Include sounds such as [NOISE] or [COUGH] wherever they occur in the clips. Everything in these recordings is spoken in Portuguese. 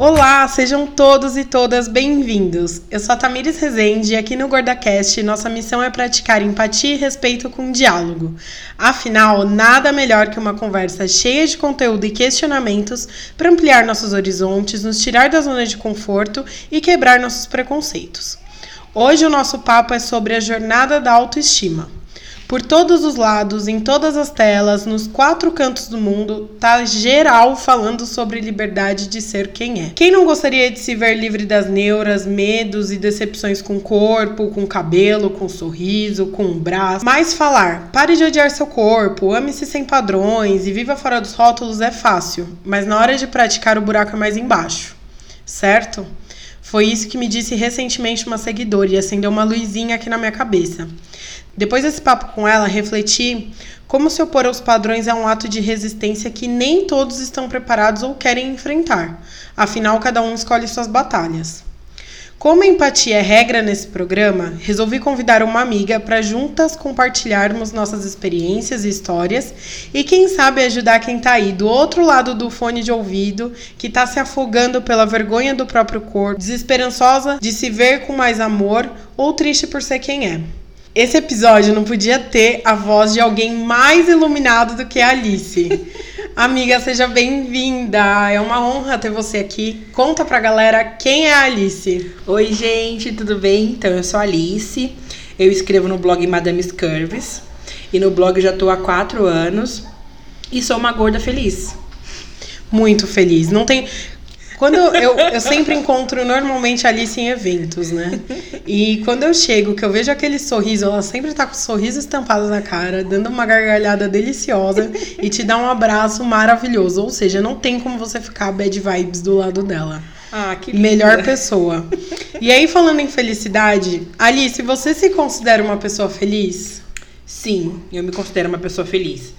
Olá, sejam todos e todas bem-vindos. Eu sou a Tamires Rezende e aqui no GordaCast nossa missão é praticar empatia e respeito com diálogo. Afinal, nada melhor que uma conversa cheia de conteúdo e questionamentos para ampliar nossos horizontes, nos tirar da zona de conforto e quebrar nossos preconceitos. Hoje o nosso papo é sobre a jornada da autoestima. Por todos os lados, em todas as telas, nos quatro cantos do mundo, tá geral falando sobre liberdade de ser quem é. Quem não gostaria de se ver livre das neuras, medos e decepções com o corpo, com o cabelo, com o sorriso, com o braço? Mas falar, pare de odiar seu corpo, ame-se sem padrões e viva fora dos rótulos é fácil, mas na hora de praticar o buraco é mais embaixo, certo? Foi isso que me disse recentemente uma seguidora e acendeu uma luzinha aqui na minha cabeça. Depois desse papo com ela, refleti como se opor aos padrões é um ato de resistência que nem todos estão preparados ou querem enfrentar. Afinal, cada um escolhe suas batalhas. Como a empatia é regra nesse programa, resolvi convidar uma amiga para juntas compartilharmos nossas experiências e histórias e quem sabe ajudar quem está aí do outro lado do fone de ouvido, que está se afogando pela vergonha do próprio corpo, desesperançosa de se ver com mais amor ou triste por ser quem é. Esse episódio não podia ter a voz de alguém mais iluminado do que a Alice. [LAUGHS] Amiga, seja bem-vinda. É uma honra ter você aqui. Conta pra galera quem é a Alice. Oi, gente, tudo bem? Então, eu sou a Alice. Eu escrevo no blog Madame's Curves. E no blog já tô há quatro anos. E sou uma gorda feliz. Muito feliz. Não tem. Quando eu, eu sempre encontro normalmente a Alice em eventos, né? E quando eu chego, que eu vejo aquele sorriso, ela sempre tá com o sorriso estampado na cara, dando uma gargalhada deliciosa e te dá um abraço maravilhoso. Ou seja, não tem como você ficar bad vibes do lado dela. Ah, que linda. Melhor pessoa. E aí, falando em felicidade, Alice, você se considera uma pessoa feliz? Sim, eu me considero uma pessoa feliz.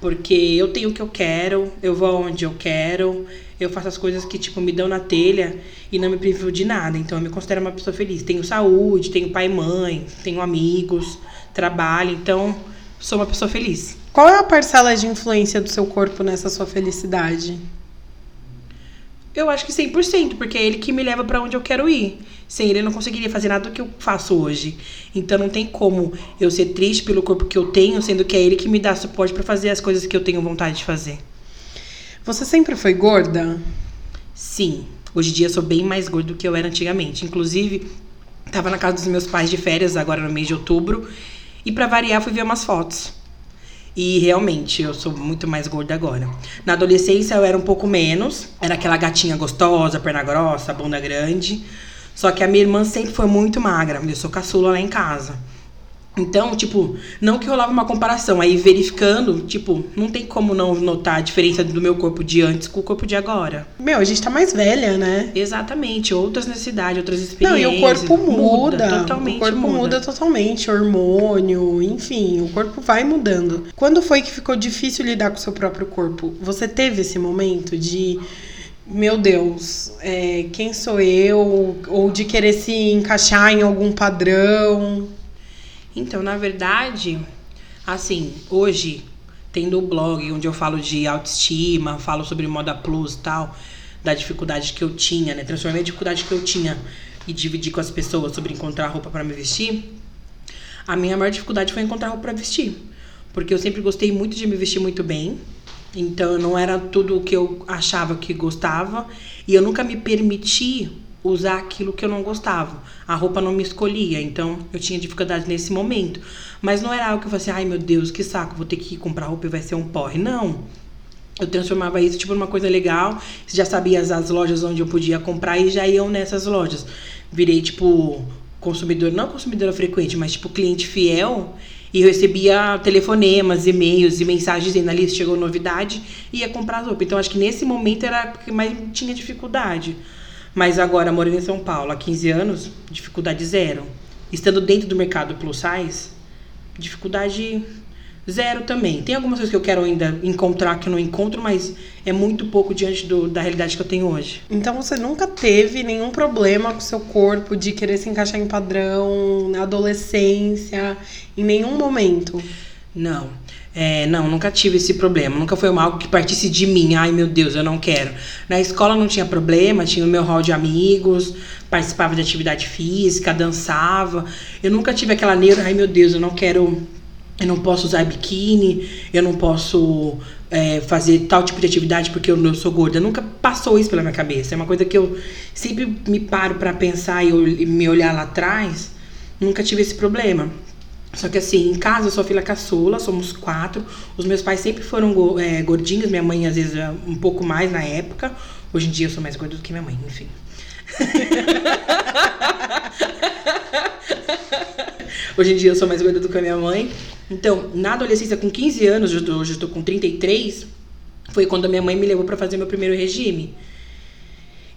Porque eu tenho o que eu quero, eu vou onde eu quero, eu faço as coisas que, tipo, me dão na telha e não me privo de nada. Então eu me considero uma pessoa feliz. Tenho saúde, tenho pai e mãe, tenho amigos, trabalho, então sou uma pessoa feliz. Qual é a parcela de influência do seu corpo nessa sua felicidade? Eu acho que 100%, porque é ele que me leva para onde eu quero ir. Sem ele eu não conseguiria fazer nada do que eu faço hoje. Então não tem como eu ser triste pelo corpo que eu tenho, sendo que é ele que me dá suporte para fazer as coisas que eu tenho vontade de fazer. Você sempre foi gorda? Sim. Hoje em dia sou bem mais gorda do que eu era antigamente. Inclusive, tava na casa dos meus pais de férias agora no mês de outubro. E para variar, fui ver umas fotos. E realmente, eu sou muito mais gorda agora. Na adolescência eu era um pouco menos. Era aquela gatinha gostosa, perna grossa, bunda grande. Só que a minha irmã sempre foi muito magra. Eu sou caçula lá em casa. Então, tipo, não que rolava uma comparação. Aí verificando, tipo, não tem como não notar a diferença do meu corpo de antes com o corpo de agora. Meu, a gente tá mais velha, né? Exatamente. Outras necessidades, outras experiências. Não, e o corpo muda. muda totalmente. O corpo muda. muda totalmente. Hormônio, enfim, o corpo vai mudando. Quando foi que ficou difícil lidar com o seu próprio corpo? Você teve esse momento de meu Deus, é, quem sou eu? Ou de querer se encaixar em algum padrão? Então, na verdade, assim, hoje, tendo o blog onde eu falo de autoestima, falo sobre moda plus e tal, da dificuldade que eu tinha, né? Transformei a dificuldade que eu tinha e dividi com as pessoas sobre encontrar roupa para me vestir. A minha maior dificuldade foi encontrar roupa para vestir. Porque eu sempre gostei muito de me vestir muito bem. Então não era tudo o que eu achava que gostava. E eu nunca me permiti usar aquilo que eu não gostava. A roupa não me escolhia, então eu tinha dificuldade nesse momento. Mas não era algo que eu fosse, ai meu Deus, que saco, vou ter que comprar roupa e vai ser um porre. Não. Eu transformava isso tipo numa coisa legal. Já sabia as, as lojas onde eu podia comprar e já iam nessas lojas. Virei tipo consumidor, não consumidora frequente, mas tipo cliente fiel. E recebia telefonemas, e-mails e mensagens dizendo ali chegou novidade e ia comprar as roupas. Então acho que nesse momento era porque mais tinha dificuldade. Mas agora, morando em São Paulo há 15 anos, dificuldade zero. Estando dentro do mercado plus size, dificuldade zero também. Tem algumas coisas que eu quero ainda encontrar que eu não encontro, mas é muito pouco diante do, da realidade que eu tenho hoje. Então você nunca teve nenhum problema com o seu corpo de querer se encaixar em padrão, na adolescência, em nenhum momento? Não. É, não, nunca tive esse problema. Nunca foi algo que partisse de mim. Ai, meu Deus, eu não quero. Na escola não tinha problema, tinha o meu hall de amigos, participava de atividade física, dançava. Eu nunca tive aquela neura, ai meu Deus, eu não quero. Eu não posso usar biquíni, eu não posso é, fazer tal tipo de atividade porque eu, eu sou gorda. Nunca passou isso pela minha cabeça. É uma coisa que eu sempre me paro para pensar e, e me olhar lá atrás. Nunca tive esse problema. Só que assim, em casa eu sou filha caçula, somos quatro. Os meus pais sempre foram é, gordinhos, minha mãe às vezes um pouco mais na época. Hoje em dia eu sou mais gorda do que minha mãe, enfim. [LAUGHS] Hoje em dia eu sou mais gorda do que a minha mãe. Então, na adolescência, com 15 anos, hoje eu tô com 33, foi quando a minha mãe me levou para fazer meu primeiro regime.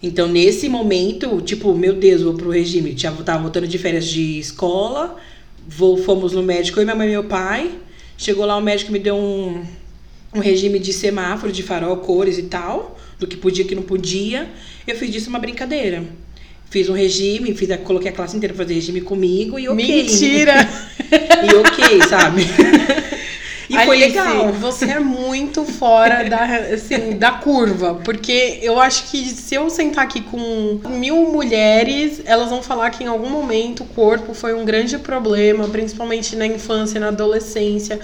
Então, nesse momento, tipo, meu Deus, vou pro regime. Tava voltando de férias de escola, vou, fomos no médico, eu, minha mãe e meu pai. Chegou lá, o médico me deu um, um regime de semáforo, de farol, cores e tal, do que podia e que não podia. Eu fiz disso uma brincadeira. Fiz um regime, fiz, coloquei a classe inteira pra fazer regime comigo e ok. Mentira! [LAUGHS] e ok, sabe? [LAUGHS] E Alice, foi legal. Você é muito fora da, assim, da curva. Porque eu acho que se eu sentar aqui com mil mulheres, elas vão falar que em algum momento o corpo foi um grande problema, principalmente na infância, na adolescência.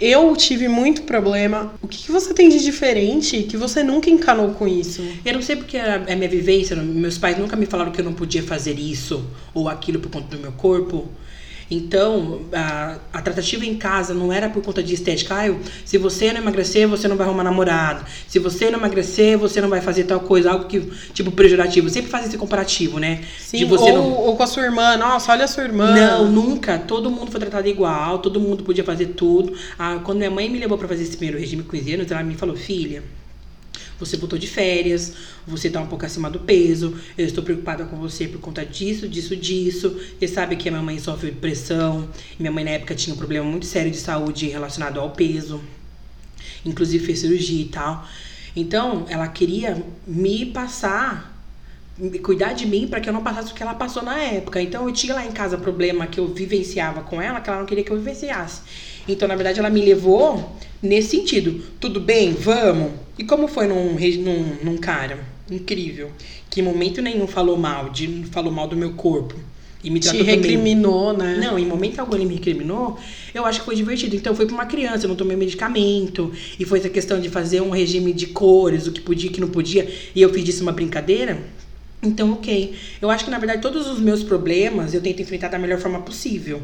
Eu tive muito problema. O que, que, você tem de diferente que você nunca encanou com isso? Eu não sei porque é minha vivência. Meus pais nunca me falaram que eu não podia fazer isso ou aquilo por conta do meu corpo. Então, a, a, tratativa em casa não era por conta de estética. Ah, se você não emagrecer, você não vai arrumar namorado. Se você não emagrecer, você não vai fazer tal coisa. Algo que, tipo, pejorativo. Sempre faz esse comparativo, né? Sim, ou, não... ou com a sua irmã. Nossa, olha a sua irmã. Não, nunca. Todo mundo foi tratado igual. Todo mundo podia fazer tudo. Ah, quando minha mãe me levou para fazer esse primeiro regime com anos, ela me falou, filha você voltou de férias, você tá um pouco acima do peso, eu estou preocupada com você por conta disso, disso, disso. Você sabe que a minha mãe sofre depressão, minha mãe na época tinha um problema muito sério de saúde relacionado ao peso, inclusive fez cirurgia e tal. Então, ela queria me passar cuidar de mim para que eu não passasse o que ela passou na época. Então eu tinha lá em casa problema que eu vivenciava com ela, que ela não queria que eu vivenciasse. Então, na verdade, ela me levou nesse sentido. Tudo bem, vamos. E como foi num, num, num cara incrível, que em momento nenhum falou mal, de, falou mal do meu corpo. E me Te recriminou, também. né? Não, em momento algum ele me recriminou, eu acho que foi divertido. Então foi pra uma criança, eu não tomei medicamento. E foi essa questão de fazer um regime de cores, o que podia e o que não podia. E eu fiz disso uma brincadeira. Então, ok. Eu acho que, na verdade, todos os meus problemas eu tento enfrentar da melhor forma possível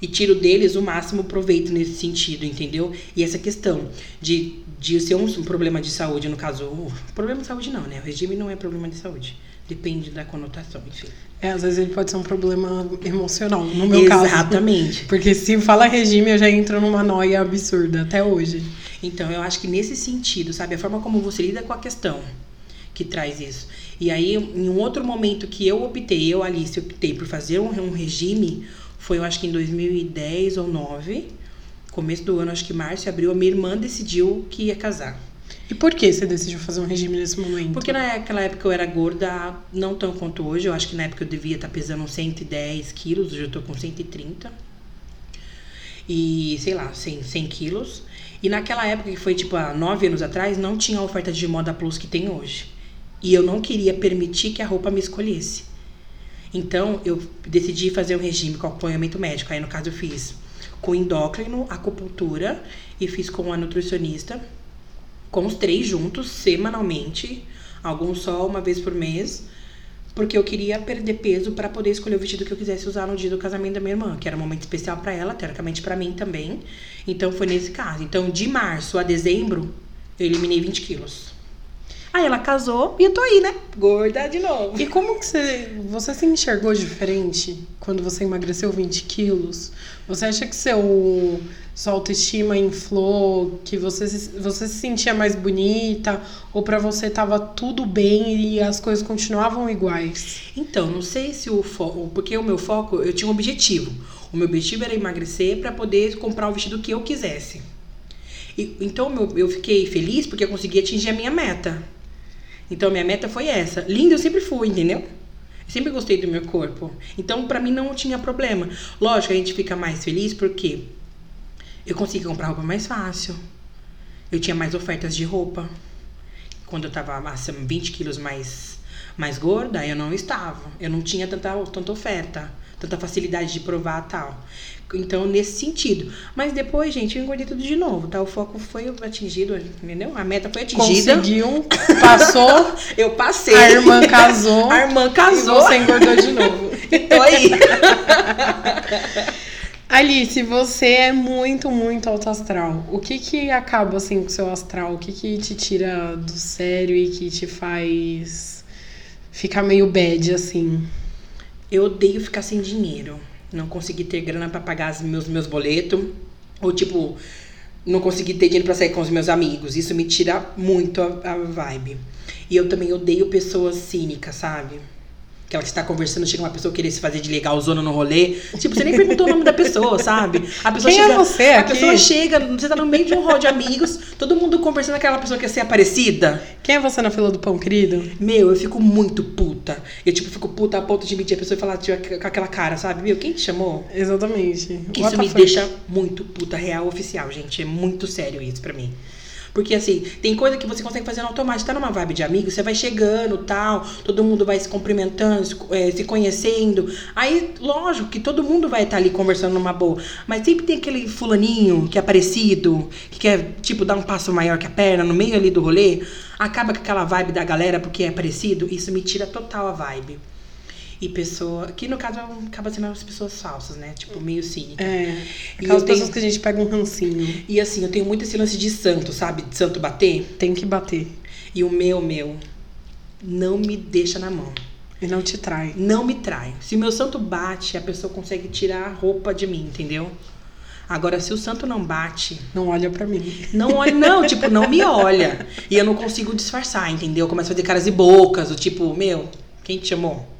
e tiro deles o máximo proveito nesse sentido, entendeu? E essa questão de, de ser um, um problema de saúde, no caso, uh, problema de saúde não, né? O regime não é problema de saúde. Depende da conotação, enfim. É, às vezes ele pode ser um problema emocional, no meu Exatamente. caso. Exatamente. [LAUGHS] Porque se fala regime, eu já entro numa noia absurda, até hoje. Então, eu acho que nesse sentido, sabe, a forma como você lida com a questão que traz isso. E aí, em um outro momento que eu optei, eu, Alice, optei por fazer um, um regime, foi, eu acho que em 2010 ou 9, começo do ano, acho que março, abril, a minha irmã decidiu que ia casar. E por que você decidiu fazer um regime nesse momento? Porque naquela época eu era gorda, não tão quanto hoje. Eu acho que na época eu devia estar pesando 110 quilos, hoje eu tô com 130. E, sei lá, 100, 100 quilos. E naquela época, que foi tipo há 9 anos atrás, não tinha a oferta de moda plus que tem hoje. E eu não queria permitir que a roupa me escolhesse. Então, eu decidi fazer um regime com acompanhamento médico. Aí, no caso, eu fiz com endócrino, acupuntura e fiz com a nutricionista, com os três juntos, semanalmente, alguns só uma vez por mês, porque eu queria perder peso para poder escolher o vestido que eu quisesse usar no dia do casamento da minha irmã, que era um momento especial para ela, teoricamente para mim também. Então, foi nesse caso. Então, de março a dezembro, eu eliminei 20 quilos. Aí ela casou e eu tô aí, né? Gorda de novo. E como que você, você se enxergou diferente quando você emagreceu 20 quilos? Você acha que seu, sua autoestima inflou, que você, você se sentia mais bonita? Ou para você tava tudo bem e as coisas continuavam iguais? Então, não sei se o foco... Porque o meu foco, eu tinha um objetivo. O meu objetivo era emagrecer para poder comprar o vestido que eu quisesse. E, então, eu fiquei feliz porque eu consegui atingir a minha meta. Então minha meta foi essa. Linda eu sempre fui, entendeu? Eu sempre gostei do meu corpo. Então para mim não tinha problema. Lógico, a gente fica mais feliz porque Eu consegui comprar roupa mais fácil. Eu tinha mais ofertas de roupa. Quando eu tava assim, 20 quilos mais, mais gorda, eu não estava. Eu não tinha tanta, tanta oferta, tanta facilidade de provar tal. Então, nesse sentido. Mas depois, gente, eu engordei tudo de novo, tá? O foco foi atingido, entendeu? A meta foi atingida. Conseguiu, passou. [LAUGHS] eu passei. A irmã casou. A irmã casou. E você engordou de novo. [LAUGHS] Tô aí. [LAUGHS] Alice, você é muito, muito alto astral. O que que acaba assim com o seu astral? O que que te tira do sério e que te faz ficar meio bad assim? Eu odeio ficar sem dinheiro. Não conseguir ter grana para pagar os meus, meus boletos. Ou tipo, não conseguir ter dinheiro para sair com os meus amigos. Isso me tira muito a, a vibe. E eu também odeio pessoas cínicas, sabe? Aquela que você tá conversando, chega uma pessoa querer se fazer de legal zona no rolê. Tipo, você nem perguntou o nome da pessoa, sabe? A pessoa Quem é chega, é você A aqui? pessoa chega, você tá no meio de um rol de amigos, todo mundo conversando, aquela pessoa quer ser aparecida. Quem é você na fila do pão, querido? Meu, eu fico muito puta. Eu, tipo, fico puta a ponto de medir a pessoa e falar tipo, com aquela cara, sabe? Meu, quem te chamou? Exatamente. Isso me deixa muito puta, real oficial, gente. É muito sério isso pra mim. Porque assim, tem coisa que você consegue fazer no automático. Tá numa vibe de amigo, você vai chegando tal, todo mundo vai se cumprimentando, se, é, se conhecendo. Aí, lógico que todo mundo vai estar tá ali conversando numa boa. Mas sempre tem aquele fulaninho que é parecido, que quer, tipo, dar um passo maior que a perna no meio ali do rolê. Acaba com aquela vibe da galera porque é parecido. Isso me tira total a vibe e pessoa. Que no caso acaba sendo as pessoas falsas, né? Tipo, meio cínica. É. Aquelas pessoas tenho, que a gente pega um rancinho. E assim, eu tenho muito esse lance de santo, sabe? De santo bater. Tem que bater. E o meu, meu, não me deixa na mão. E não te trai. Não me trai. Se meu santo bate, a pessoa consegue tirar a roupa de mim, entendeu? Agora, se o santo não bate. Não olha para mim. Não olha, não, tipo, não me olha. E eu não consigo disfarçar, entendeu? Eu começo a fazer caras e bocas, o tipo, meu, quem te chamou?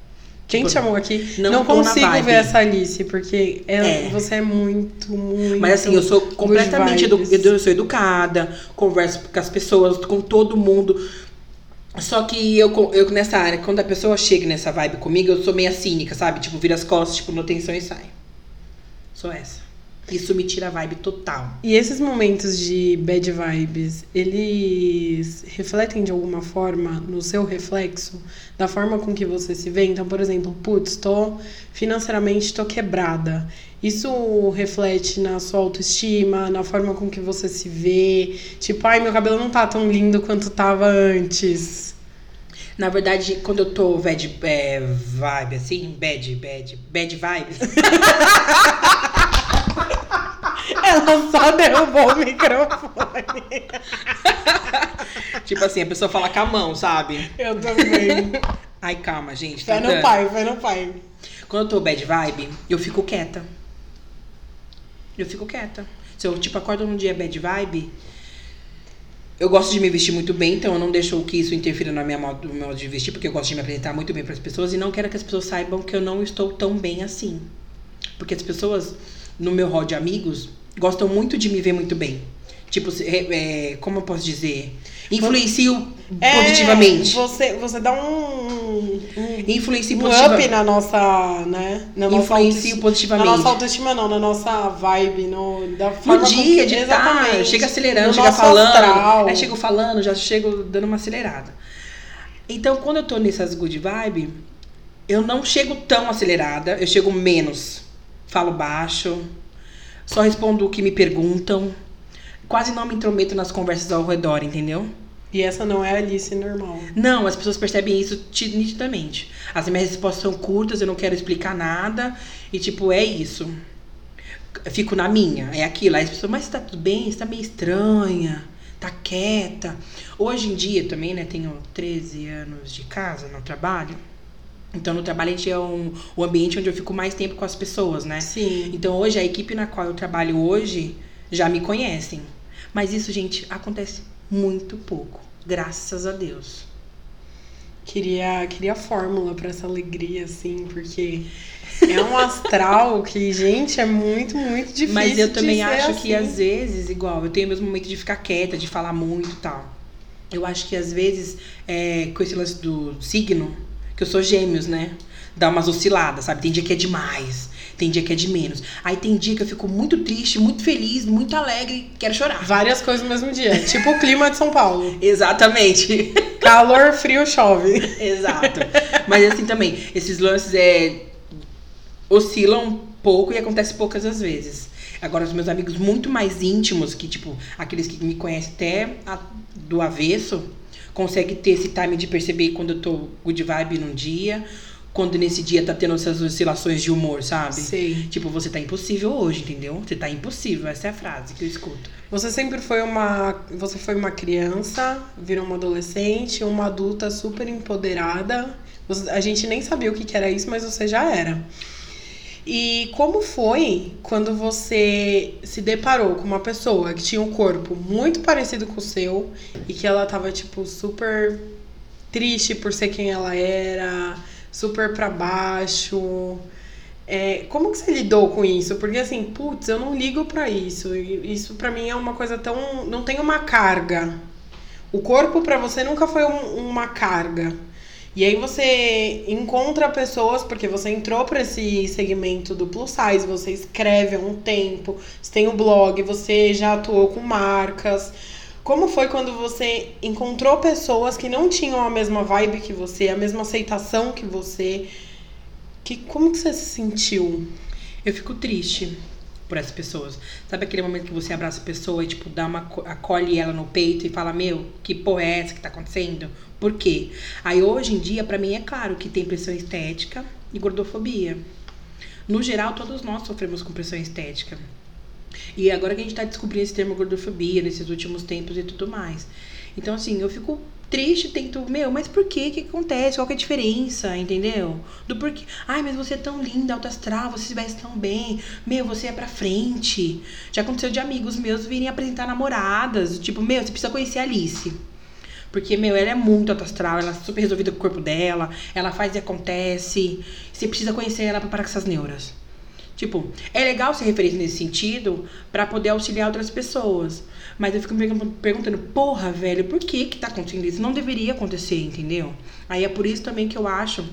Quem te chamou aqui? Não, não consigo ver essa Alice, porque ela, é. você é muito, muito. Mas assim, eu sou completamente edu eu sou educada, converso com as pessoas, com todo mundo. Só que eu, eu nessa área, quando a pessoa chega nessa vibe comigo, eu sou meio cínica, sabe? Tipo, vira as costas, tipo, não atenção e sai. Sou essa. Isso me tira a vibe total. E esses momentos de bad vibes, eles refletem de alguma forma no seu reflexo, da forma com que você se vê? Então, por exemplo, putz, tô financeiramente tô quebrada. Isso reflete na sua autoestima, na forma com que você se vê. Tipo, ai, meu cabelo não tá tão lindo quanto tava antes. Na verdade, quando eu tô bad é, vibe, assim, bad, bad, bad vibe. [LAUGHS] Ela só derrubou o microfone. tipo assim, a pessoa fala com a mão, sabe? Eu também. Ai, calma, gente. Vai no pai, vai no pai. Quando eu tô bad vibe, eu fico quieta. Eu fico quieta. Se eu, tipo, acordo num dia bad vibe, eu gosto de me vestir muito bem, então eu não deixo que isso interfira na minha modo, no meu modo de vestir, porque eu gosto de me apresentar muito bem para as pessoas e não quero que as pessoas saibam que eu não estou tão bem assim. Porque as pessoas no meu hall de amigos gostam muito de me ver muito bem. Tipo, é, como eu posso dizer? Influencio é, positivamente. Você, você dá um. um Influencio um up na nossa. Né? Na Influencio nossa positivamente. Na nossa autoestima, não, na nossa vibe, no, da forma No dia que, de estar, chega acelerando, no chega falando. Astral. Aí chego falando, já chego dando uma acelerada. Então, quando eu tô nessas good vibe, eu não chego tão acelerada, eu chego menos. Falo baixo só respondo o que me perguntam. Quase não me intrometo nas conversas ao redor, entendeu? E essa não é a Alice normal. Não, as pessoas percebem isso nitidamente. As minhas respostas são curtas, eu não quero explicar nada. E tipo, é isso. Fico na minha, é aquilo. Aí as pessoas, mas tá tudo bem? Você tá meio estranha, tá quieta. Hoje em dia também, né, tenho 13 anos de casa, no trabalho. Então, no trabalho, a gente é um, o ambiente onde eu fico mais tempo com as pessoas, né? Sim. Então, hoje, a equipe na qual eu trabalho hoje já me conhecem. Mas isso, gente, acontece muito pouco. Graças a Deus. Queria, queria fórmula para essa alegria, assim, porque é um astral que, gente, é muito, muito difícil. Mas eu também acho assim. que, às vezes, igual, eu tenho meus momentos de ficar quieta, de falar muito e tal. Eu acho que, às vezes, é, com esse lance do signo, que eu sou gêmeos, né? Dá umas osciladas, sabe? Tem dia que é demais. Tem dia que é de menos. Aí tem dia que eu fico muito triste, muito feliz, muito alegre, quero chorar. Várias coisas no mesmo dia. tipo o clima de São Paulo. [LAUGHS] Exatamente. Calor, frio, chove. [LAUGHS] Exato. Mas assim também, esses lances é oscilam um pouco e acontece poucas as vezes. Agora, os meus amigos muito mais íntimos, que tipo, aqueles que me conhecem até a, do avesso, conseguem ter esse time de perceber quando eu tô good vibe num dia, quando nesse dia tá tendo essas oscilações de humor, sabe? Sei. Tipo, você tá impossível hoje, entendeu? Você tá impossível, essa é a frase que eu escuto. Você sempre foi uma. Você foi uma criança, virou uma adolescente, uma adulta super empoderada. A gente nem sabia o que era isso, mas você já era. E como foi quando você se deparou com uma pessoa que tinha um corpo muito parecido com o seu e que ela tava, tipo, super triste por ser quem ela era, super pra baixo? É, como que você lidou com isso? Porque assim, putz, eu não ligo pra isso. Isso pra mim é uma coisa tão. não tem uma carga. O corpo pra você nunca foi um- uma carga. E aí você encontra pessoas, porque você entrou pra esse segmento do plus size, você escreve há um tempo, você tem o blog, você já atuou com marcas. Como foi quando você encontrou pessoas que não tinham a mesma vibe que você, a mesma aceitação que você? Que, como que você se sentiu? Eu fico triste por essas pessoas. Sabe aquele momento que você abraça a pessoa e, tipo, dá uma, co- acolhe ela no peito e fala, meu, que porra é essa que tá acontecendo? Por quê? Aí hoje em dia, pra mim, é claro que tem pressão estética e gordofobia. No geral, todos nós sofremos com pressão estética. E agora que a gente tá descobrindo esse termo gordofobia nesses últimos tempos e tudo mais. Então, assim, eu fico triste, tento, meu, mas por quê? O que acontece? Qual que é a diferença? Entendeu? Do porquê. Ai, mas você é tão linda, alta astral, você se veste tão bem. Meu, você é pra frente. Já aconteceu de amigos meus virem apresentar namoradas. Tipo, meu, você precisa conhecer a Alice. Porque, meu, ela é muito alta astral, ela é super resolvida com o corpo dela, ela faz e acontece. Você precisa conhecer ela pra parar com essas neuras. Tipo, é legal ser referência nesse sentido pra poder auxiliar outras pessoas. Mas eu fico me pergun- perguntando, porra, velho, por que que tá acontecendo isso? Não deveria acontecer, entendeu? Aí é por isso também que eu acho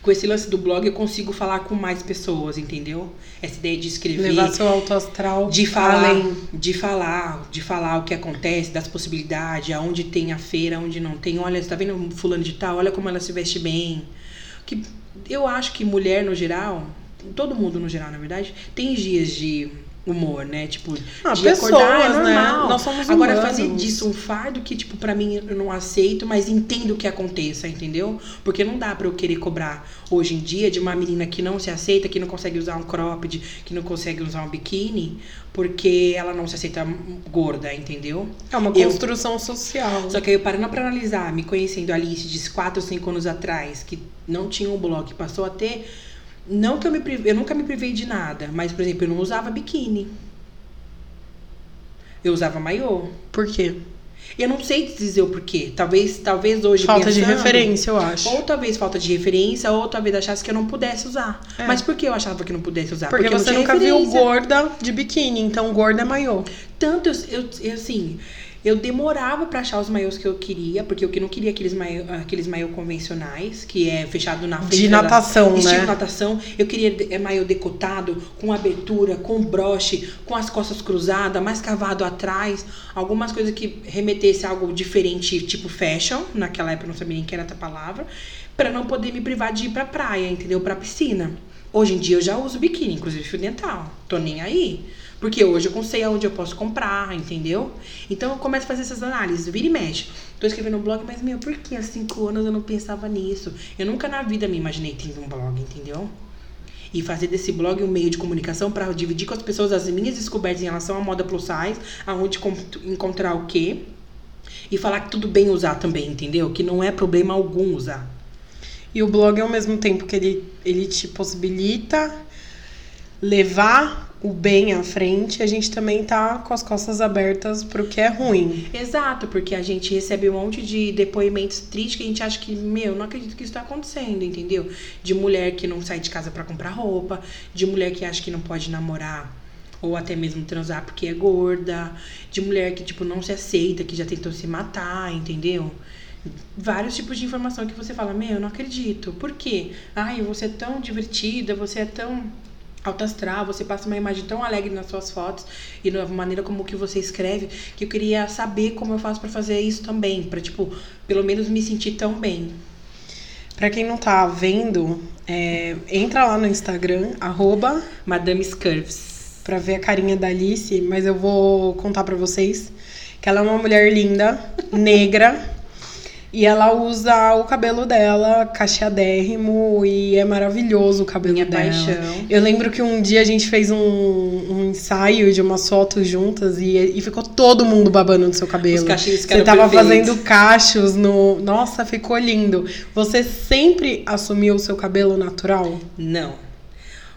com esse lance do blog eu consigo falar com mais pessoas, entendeu? Essa ideia de escrever Levar seu alto astral de falar, além. de falar, de falar o que acontece, das possibilidades, aonde tem a feira, onde não tem. Olha, você tá vendo fulano de tal, olha como ela se veste bem. Que eu acho que mulher no geral, todo mundo no geral, na verdade, tem dias de humor, né? Tipo, Ah, de pessoas, acordar é né? normal. Nós somos Agora humanos. fazer disso um fardo que tipo para mim eu não aceito, mas entendo que aconteça, entendeu? Porque não dá pra eu querer cobrar hoje em dia de uma menina que não se aceita, que não consegue usar um cropped, que não consegue usar um biquíni, porque ela não se aceita gorda, entendeu? É uma Eu- construção social. Só que aí eu parando pra analisar, me conhecendo a Alice de 4 ou 5 anos atrás, que não tinha um blog, passou a ter. Não que eu me eu nunca me privei de nada, mas, por exemplo, eu não usava biquíni. Eu usava maiô. Por quê? Eu não sei dizer o porquê. Talvez, talvez hoje. Falta de pensando, referência, eu acho. Ou talvez falta de referência, ou talvez achasse que eu não pudesse usar. É. Mas por que eu achava que não pudesse usar? Porque, não você nunca viu referência. gorda de biquíni, então gorda é maiô. Tanto eu, eu, eu, assim, eu demorava pra achar os maiôs que eu queria, porque eu que não queria aqueles maiô, aqueles maiô convencionais, que é fechado na frente. De da- natação, estilo né? natação. Eu queria de- é, maiô decotado, com abertura, com broche, com as costas cruzadas, mais cavado atrás. Algumas coisas que remetesse a algo diferente, tipo fashion. Naquela época eu não sabia nem que era essa palavra. Pra não poder me privar de ir pra praia, entendeu? Pra piscina. Hoje em dia eu já uso biquíni, inclusive fio dental. Tô nem aí. Porque hoje eu sei aonde eu posso comprar, entendeu? Então eu começo a fazer essas análises, vira e mexe. Tô escrevendo no blog, mas meu, por que há cinco anos eu não pensava nisso? Eu nunca na vida me imaginei tendo um blog, entendeu? E fazer desse blog um meio de comunicação para dividir com as pessoas as minhas descobertas em relação à moda plus size, aonde encontrar o quê. E falar que tudo bem usar também, entendeu? Que não é problema algum usar. E o blog, ao mesmo tempo que ele, ele te possibilita levar o bem à frente, a gente também tá com as costas abertas pro que é ruim. Exato, porque a gente recebe um monte de depoimentos tristes que a gente acha que, meu, não acredito que isso tá acontecendo, entendeu? De mulher que não sai de casa pra comprar roupa, de mulher que acha que não pode namorar ou até mesmo transar porque é gorda, de mulher que, tipo, não se aceita, que já tentou se matar, entendeu? Vários tipos de informação que você fala, meu, eu não acredito. Por quê? Ai, você é tão divertida, você é tão alto astral, você passa uma imagem tão alegre nas suas fotos e na maneira como que você escreve, que eu queria saber como eu faço para fazer isso também, para tipo, pelo menos me sentir tão bem. Pra quem não tá vendo, é, entra lá no Instagram, arroba Madame Scurves. pra ver a carinha da Alice, mas eu vou contar pra vocês que ela é uma mulher linda, [LAUGHS] negra, e ela usa o cabelo dela cacheadérrimo e é maravilhoso o cabelo Minha dela. paixão. Eu lembro que um dia a gente fez um, um ensaio de umas fotos juntas e, e ficou todo mundo babando no seu cabelo. Os cachinhos Você ficaram tava perfeitos. fazendo cachos no. Nossa, ficou lindo. Você sempre assumiu o seu cabelo natural? Não.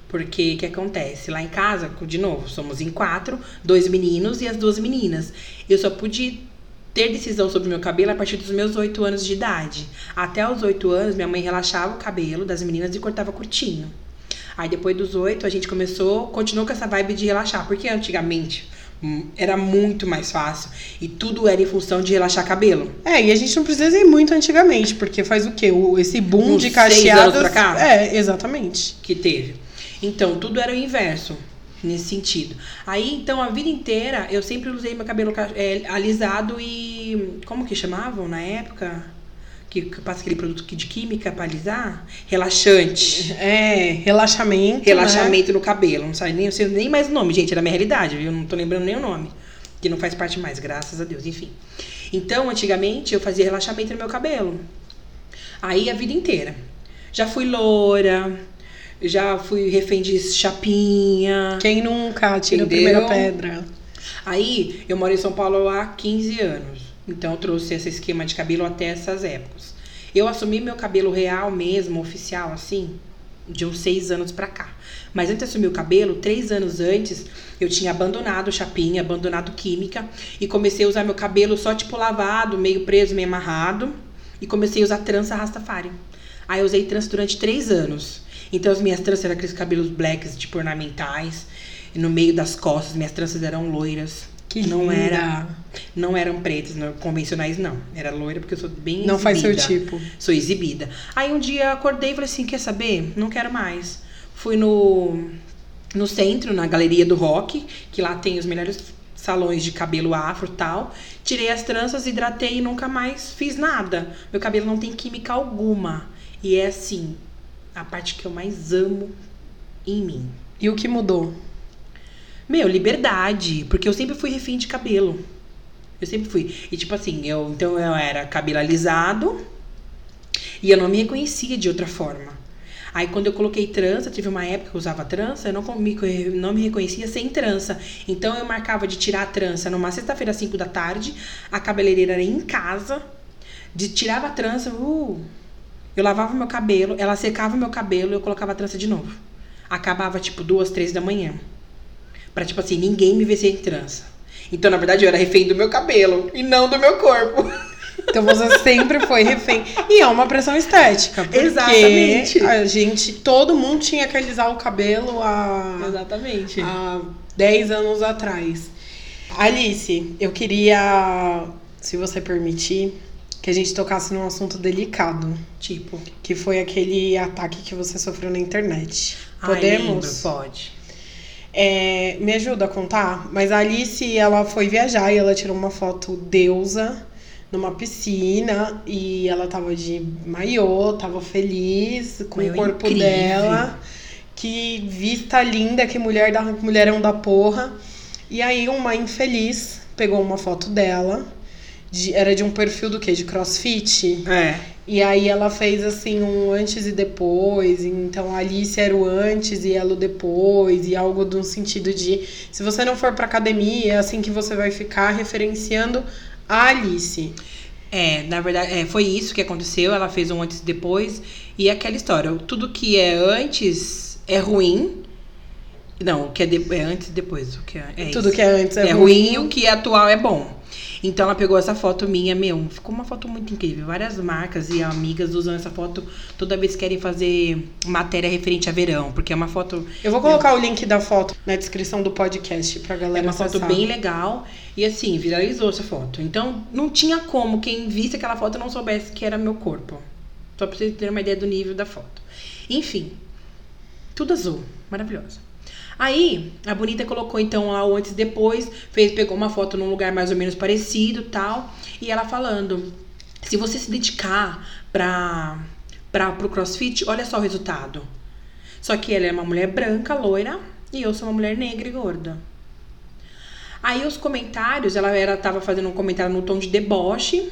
Porque o que acontece? Lá em casa, de novo, somos em quatro, dois meninos e as duas meninas. Eu só pude ter decisão sobre o meu cabelo a partir dos meus oito anos de idade. Até os oito anos, minha mãe relaxava o cabelo das meninas e cortava curtinho. Aí depois dos oito, a gente começou, continuou com essa vibe de relaxar. Porque antigamente hum, era muito mais fácil. E tudo era em função de relaxar cabelo. É, e a gente não precisa ir muito antigamente, porque faz o quê? O, esse boom Uns de seis cacheadas. anos pra cá? É, exatamente. que teve. Então, tudo era o inverso nesse sentido. Aí, então, a vida inteira eu sempre usei meu cabelo ca- é, alisado e. Como que chamavam na época? Que, que passa aquele produto de química pra alisar? Relaxante. [LAUGHS] É, relaxamento. né? Relaxamento no cabelo. Não sei nem, não sei nem mais o nome, gente. Era a minha realidade, viu? Não tô lembrando nem o nome. Que não faz parte mais, graças a Deus. Enfim. Então, antigamente, eu fazia relaxamento no meu cabelo. Aí a vida inteira. Já fui loura, já fui refém de chapinha. Quem nunca tira Entendeu? a primeira pedra? Aí eu moro em São Paulo há 15 anos. Então eu trouxe esse esquema de cabelo até essas épocas. Eu assumi meu cabelo real mesmo, oficial, assim, de uns seis anos pra cá. Mas antes de assumir o cabelo, três anos antes, eu tinha abandonado chapinha, abandonado química e comecei a usar meu cabelo só tipo lavado, meio preso, meio amarrado. E comecei a usar trança Rastafari. Aí eu usei trança durante três anos. Então as minhas tranças eram aqueles cabelos blacks, tipo ornamentais. E no meio das costas, minhas tranças eram loiras. Que não linda. era Não eram pretas, não, convencionais não. Era loira porque eu sou bem Não faz seu exibida. tipo. Sou exibida. Aí um dia acordei e falei assim, quer saber? Não quero mais. Fui no, no centro, na galeria do rock, que lá tem os melhores salões de cabelo afro e tal. Tirei as tranças, hidratei e nunca mais fiz nada. Meu cabelo não tem química alguma. E é assim, a parte que eu mais amo em mim. E o que mudou? Meu, liberdade. Porque eu sempre fui refém de cabelo. Eu sempre fui. E tipo assim, eu, então eu era cabelo alisado e eu não me reconhecia de outra forma. Aí quando eu coloquei trança, tive uma época que eu usava trança, eu não me, não me reconhecia sem trança. Então eu marcava de tirar a trança numa sexta-feira às 5 da tarde, a cabeleireira era em casa, de tirava a trança, uh, eu lavava meu cabelo, ela secava meu cabelo e eu colocava a trança de novo. Acabava tipo duas, três da manhã. Pra, tipo assim, ninguém me ver sem trança. Então, na verdade, eu era refém do meu cabelo e não do meu corpo. [LAUGHS] Então você sempre foi refém. E é uma pressão estética. Exatamente. A gente, todo mundo tinha que alisar o cabelo há, Exatamente. há 10 anos atrás. Alice, eu queria, se você permitir, que a gente tocasse num assunto delicado. Tipo, Que foi aquele ataque que você sofreu na internet. ai, Podemos? lembro, pode. É, me ajuda a contar? Mas a Alice, ela foi viajar e ela tirou uma foto deusa numa piscina e ela tava de maiô, tava feliz com Meu, o corpo incrível. dela. Que vista linda, que mulher da mulherão da porra. E aí uma infeliz pegou uma foto dela. De- era de um perfil do quê? De crossfit? É. E aí ela fez assim um antes e depois. Então a Alice era o antes e ela o depois. E algo um sentido de se você não for pra academia, é assim que você vai ficar referenciando a Alice. É, na verdade, é, foi isso que aconteceu. Ela fez um antes e depois. E aquela história, tudo que é antes é ruim. Não, o que é, de- é antes e depois. O que é, é Tudo isso. que é antes é, é ruim e o que é atual é bom. Então ela pegou essa foto minha, meu, ficou uma foto muito incrível. Várias marcas e amigas usam essa foto toda vez que querem fazer matéria referente a verão, porque é uma foto Eu vou colocar o link da foto na descrição do podcast pra galera é uma foto acessar. bem legal e assim, viralizou essa foto. Então, não tinha como quem visse aquela foto não soubesse que era meu corpo. Só pra vocês terem uma ideia do nível da foto. Enfim, tudo azul, maravilhosa. Aí, a Bonita colocou então lá o antes e depois, fez, pegou uma foto num lugar mais ou menos parecido tal. E ela falando: se você se dedicar pra, pra, pro crossfit, olha só o resultado. Só que ela é uma mulher branca, loira, e eu sou uma mulher negra e gorda. Aí os comentários, ela era tava fazendo um comentário no tom de deboche.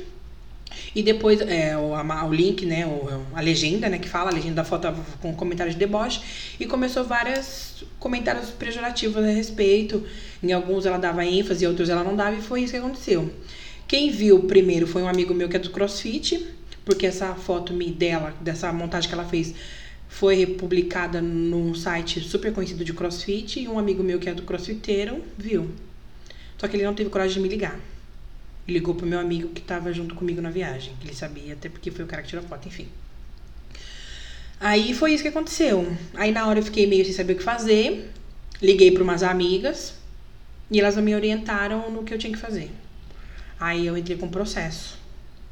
E depois, é, o, o link, né, o, a legenda, né, que fala, a legenda da foto com comentários de deboche. E começou vários comentários pejorativos a respeito. Em alguns ela dava ênfase, em outros ela não dava, e foi isso que aconteceu. Quem viu primeiro foi um amigo meu que é do CrossFit, porque essa foto dela, dessa montagem que ela fez, foi publicada num site super conhecido de CrossFit, e um amigo meu que é do CrossFiteiro viu. Só que ele não teve coragem de me ligar. Ligou pro meu amigo que tava junto comigo na viagem. Que ele sabia, até porque foi o cara que tirou a foto, enfim. Aí foi isso que aconteceu. Aí na hora eu fiquei meio sem saber o que fazer. Liguei para umas amigas e elas me orientaram no que eu tinha que fazer. Aí eu entrei com o processo.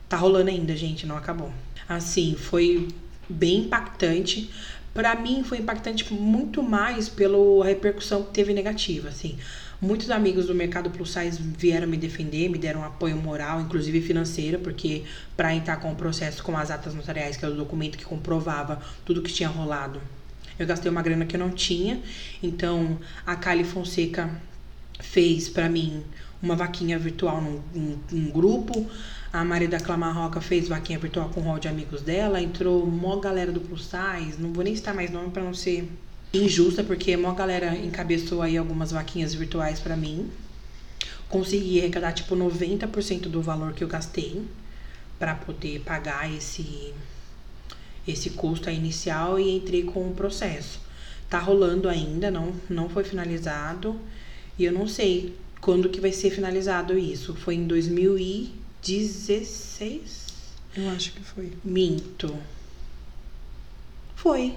Tá rolando ainda, gente, não acabou. Assim, foi bem impactante. Para mim foi impactante muito mais pela repercussão que teve negativa, assim. Muitos amigos do mercado plus size vieram me defender, me deram apoio moral, inclusive financeiro, porque para entrar com o processo com as atas notariais, que é o documento que comprovava tudo que tinha rolado, eu gastei uma grana que eu não tinha. Então, a Kali Fonseca fez para mim uma vaquinha virtual num, num, num, grupo. A Maria da Clamarroca fez vaquinha virtual com o hall de amigos dela. Entrou mó galera do plus size. Não vou nem citar mais nome para não ser injusta, porque uma galera encabeçou aí algumas vaquinhas virtuais para mim. Consegui arrecadar tipo 90% do valor que eu gastei para poder pagar esse esse custo inicial e entrei com o processo. Tá rolando ainda, não não foi finalizado e eu não sei quando que vai ser finalizado isso. Foi em 2016? Eu acho que foi. Minto. Foi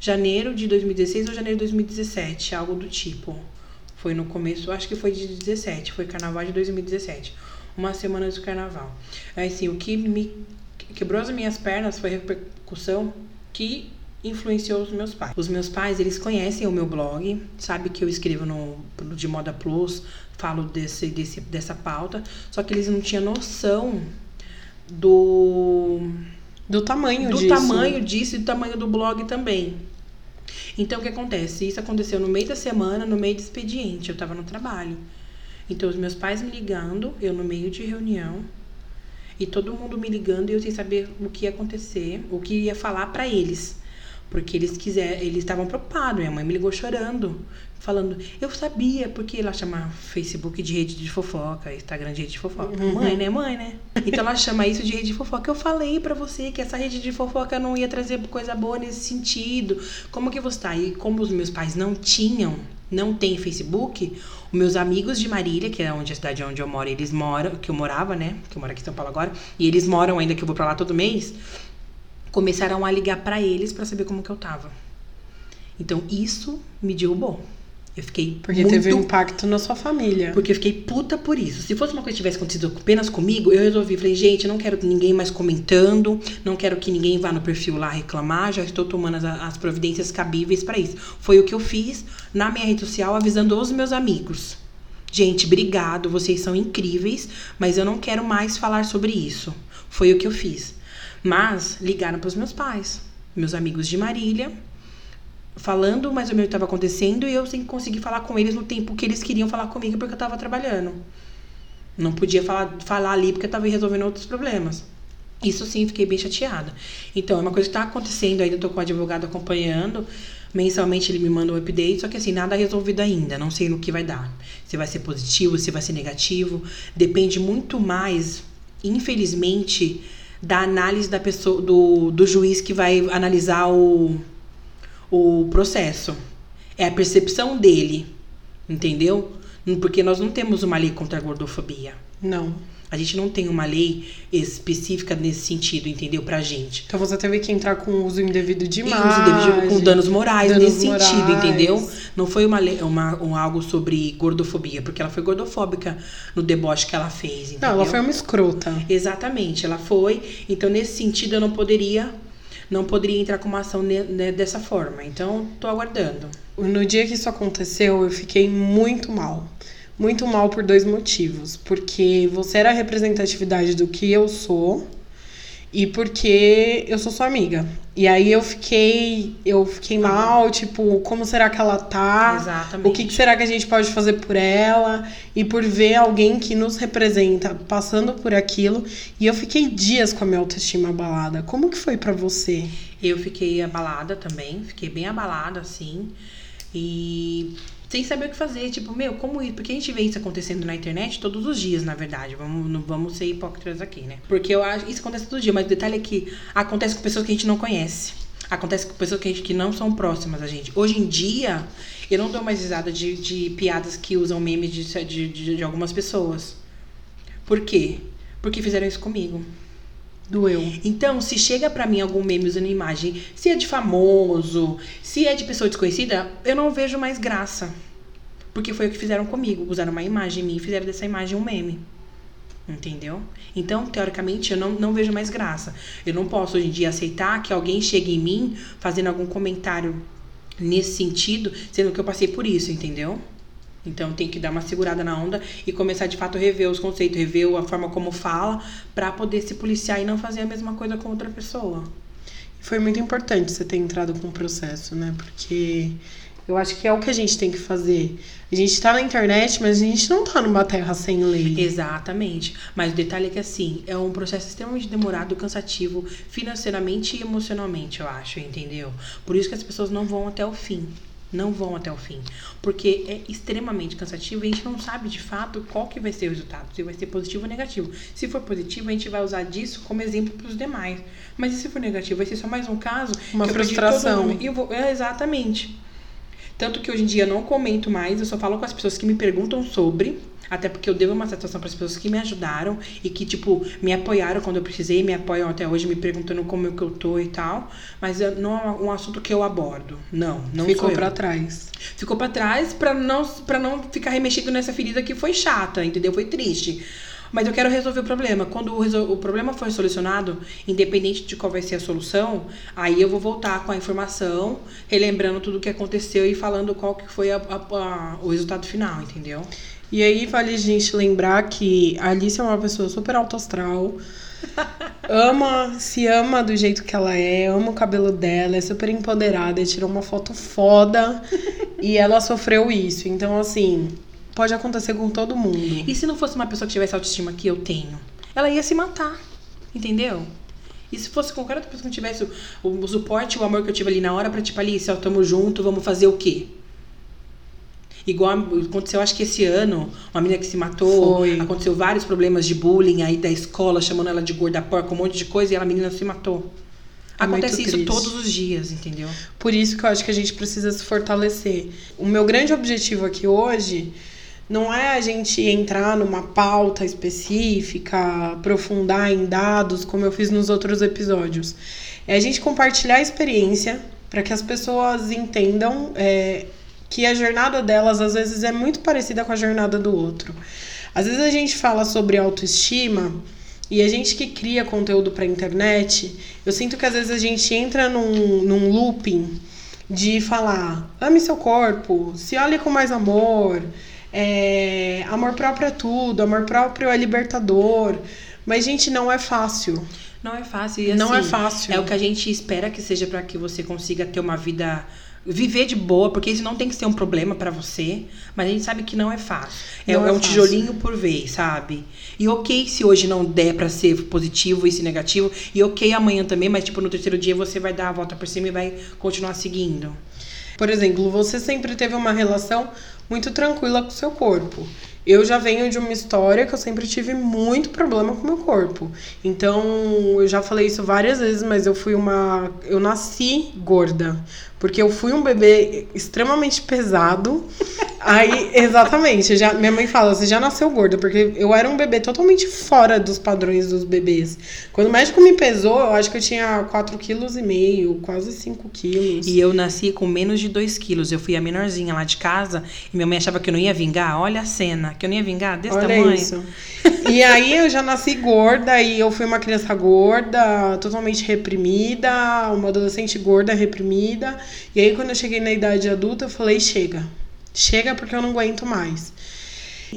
janeiro de 2016 ou janeiro de 2017, algo do tipo. Foi no começo, acho que foi de 17, foi carnaval de 2017. Uma semana do carnaval. Assim, o que me quebrou as minhas pernas foi a repercussão que influenciou os meus pais. Os meus pais, eles conhecem o meu blog, sabe que eu escrevo no de Moda Plus, falo desse, desse dessa pauta, só que eles não tinham noção do do tamanho do disso. tamanho disso e do tamanho do blog também. Então o que acontece? Isso aconteceu no meio da semana, no meio do expediente, eu estava no trabalho. Então os meus pais me ligando, eu no meio de reunião, e todo mundo me ligando e eu sem saber o que ia acontecer, o que ia falar para eles. Porque eles quiser, eles estavam preocupados. Minha mãe me ligou chorando, falando: "Eu sabia, porque ela chama Facebook de rede de fofoca, Instagram de rede de fofoca. Uhum. Mãe, né, mãe, né? Então ela chama isso de rede de fofoca. Eu falei para você que essa rede de fofoca não ia trazer coisa boa nesse sentido. Como que você tá? E como os meus pais não tinham, não tem Facebook, os meus amigos de Marília, que é onde a cidade onde eu moro, eles moram, que eu morava, né? Que eu moro aqui em São Paulo agora, e eles moram ainda que eu vou para lá todo mês começaram a ligar para eles para saber como que eu tava. Então isso me derrubou. Eu fiquei Porque muito... teve um impacto na sua família. Porque eu fiquei puta por isso. Se fosse uma coisa que tivesse acontecido apenas comigo, eu resolvi, falei, gente, não quero ninguém mais comentando, não quero que ninguém vá no perfil lá reclamar, já estou tomando as, as providências cabíveis para isso. Foi o que eu fiz na minha rede social avisando os meus amigos. Gente, obrigado, vocês são incríveis, mas eu não quero mais falar sobre isso. Foi o que eu fiz. Mas ligaram para os meus pais, meus amigos de Marília, falando mais ou menos o que estava acontecendo e eu sem conseguir falar com eles no tempo que eles queriam falar comigo porque eu estava trabalhando. Não podia falar, falar ali porque eu estava resolvendo outros problemas. Isso sim, fiquei bem chateada. Então, é uma coisa que está acontecendo ainda, estou com o advogado acompanhando. Mensalmente ele me manda um update, só que assim, nada resolvido ainda. Não sei no que vai dar. Se vai ser positivo, se vai ser negativo. Depende muito mais, infelizmente, da análise da pessoa, do, do juiz que vai analisar o, o processo. É a percepção dele, entendeu? Porque nós não temos uma lei contra a gordofobia. Não. A gente não tem uma lei específica nesse sentido, entendeu? Pra gente. Então você teve que entrar com uso indevido de imagem. Uso indevido com danos morais danos nesse morais. sentido, entendeu? Não foi uma, lei, uma um, algo sobre gordofobia, porque ela foi gordofóbica no deboche que ela fez, entendeu? Não, ela foi uma escrota. Exatamente, ela foi. Então, nesse sentido, eu não poderia não poderia entrar com uma ação ne- dessa forma. Então, tô aguardando. No dia que isso aconteceu, eu fiquei muito mal. Muito mal por dois motivos. Porque você era a representatividade do que eu sou e porque eu sou sua amiga. E aí eu fiquei, eu fiquei mal, tipo, como será que ela tá? Exatamente. O que, que será que a gente pode fazer por ela? E por ver alguém que nos representa passando por aquilo. E eu fiquei dias com a minha autoestima abalada. Como que foi pra você? Eu fiquei abalada também, fiquei bem abalada, assim. E sem saber o que fazer, tipo, meu, como isso? Porque a gente vê isso acontecendo na internet todos os dias, na verdade. Vamos, não vamos ser hipócritas aqui, né? Porque eu acho isso acontece todo dia, mas o detalhe é que acontece com pessoas que a gente não conhece. Acontece com pessoas que, a gente, que não são próximas a gente. Hoje em dia, eu não dou mais risada de, de piadas que usam memes de, de, de, de algumas pessoas. Por quê? Porque fizeram isso comigo. Doeu. Então, se chega pra mim algum meme usando imagem, se é de famoso, se é de pessoa desconhecida, eu não vejo mais graça. Porque foi o que fizeram comigo. Usaram uma imagem minha e fizeram dessa imagem um meme. Entendeu? Então, teoricamente, eu não, não vejo mais graça. Eu não posso hoje em dia aceitar que alguém chegue em mim fazendo algum comentário nesse sentido, sendo que eu passei por isso, entendeu? Então tem que dar uma segurada na onda e começar de fato a rever os conceitos, rever a forma como fala, pra poder se policiar e não fazer a mesma coisa com outra pessoa. Foi muito importante você ter entrado com o processo, né? Porque eu acho que é o que a gente tem que fazer. A gente tá na internet, mas a gente não tá numa terra sem lei. Exatamente. Mas o detalhe é que assim, é um processo extremamente demorado, cansativo, financeiramente e emocionalmente, eu acho, entendeu? Por isso que as pessoas não vão até o fim. Não vão até o fim. Porque é extremamente cansativo e a gente não sabe de fato qual que vai ser o resultado. Se vai ser positivo ou negativo. Se for positivo, a gente vai usar disso como exemplo para os demais. Mas e se for negativo? Vai ser só mais um caso? Uma frustração. eu vou- é, exatamente. Tanto que hoje em dia eu não comento mais, eu só falo com as pessoas que me perguntam sobre. Até porque eu devo uma satisfação para as pessoas que me ajudaram e que, tipo, me apoiaram quando eu precisei, me apoiam até hoje, me perguntando como é que eu tô e tal. Mas eu- não é um assunto que eu abordo. Não, não Ficou pra trás. Ficou pra trás pra não, pra não ficar remexido nessa ferida que foi chata, entendeu? Foi triste. Mas eu quero resolver o problema. Quando o, o problema for solucionado, independente de qual vai ser a solução, aí eu vou voltar com a informação, relembrando tudo o que aconteceu e falando qual que foi a- a- a- o resultado final, entendeu? E aí vale a gente lembrar que a Alice é uma pessoa super alto astral. [LAUGHS] ama, se ama do jeito que ela é, ama o cabelo dela, é super empoderada, tirou uma foto foda [LAUGHS] e ela sofreu isso. Então, assim, pode acontecer com todo mundo. E se não fosse uma pessoa que tivesse a autoestima que eu tenho? Ela ia se matar, entendeu? E se fosse qualquer outra pessoa que tivesse o, o suporte o amor que eu tive ali na hora pra, tipo, Alice, ó, tamo junto, vamos fazer o quê? Igual aconteceu, acho que esse ano, uma menina que se matou, Foi. aconteceu vários problemas de bullying aí da escola, chamando ela de gorda porca, um monte de coisa, e a menina se matou. É Acontece isso todos os dias, entendeu? Por isso que eu acho que a gente precisa se fortalecer. O meu grande objetivo aqui hoje não é a gente entrar numa pauta específica, aprofundar em dados, como eu fiz nos outros episódios. É a gente compartilhar a experiência para que as pessoas entendam é, que a jornada delas às vezes é muito parecida com a jornada do outro. Às vezes a gente fala sobre autoestima e a gente que cria conteúdo para internet, eu sinto que às vezes a gente entra num, num looping de falar: ame seu corpo, se olhe com mais amor, é, amor próprio é tudo, amor próprio é libertador. Mas, gente, não é fácil. Não é fácil. E, Não assim, é fácil. É o que a gente espera que seja para que você consiga ter uma vida. Viver de boa, porque isso não tem que ser um problema pra você, mas a gente sabe que não é fácil. É, Não é é um fácil. tijolinho por vez, sabe? E ok se hoje não der pra ser positivo e se negativo, e ok amanhã também, mas tipo no terceiro dia você vai dar a volta por cima e vai continuar seguindo. Por exemplo, você sempre teve uma relação muito tranquila com o seu corpo. Eu já venho de uma história que eu sempre tive muito problema com o meu corpo. Então, eu já falei isso várias vezes, mas eu fui uma. Eu nasci gorda. Porque eu fui um bebê extremamente pesado. Aí, [LAUGHS] exatamente. Já, minha mãe fala, você já nasceu gorda, porque eu era um bebê totalmente fora dos padrões dos bebês. Quando o médico me pesou, eu acho que eu tinha 4,5 kg, quase 5 quilos. E eu nasci com menos de 2 quilos. Eu fui a menorzinha lá de casa e minha mãe achava que eu não ia vingar. Olha a cena, que eu não ia vingar desse Olha tamanho. isso. E aí eu já nasci gorda e eu fui uma criança gorda, totalmente reprimida, uma adolescente gorda, reprimida. E aí quando eu cheguei na idade adulta, eu falei, chega. Chega porque eu não aguento mais.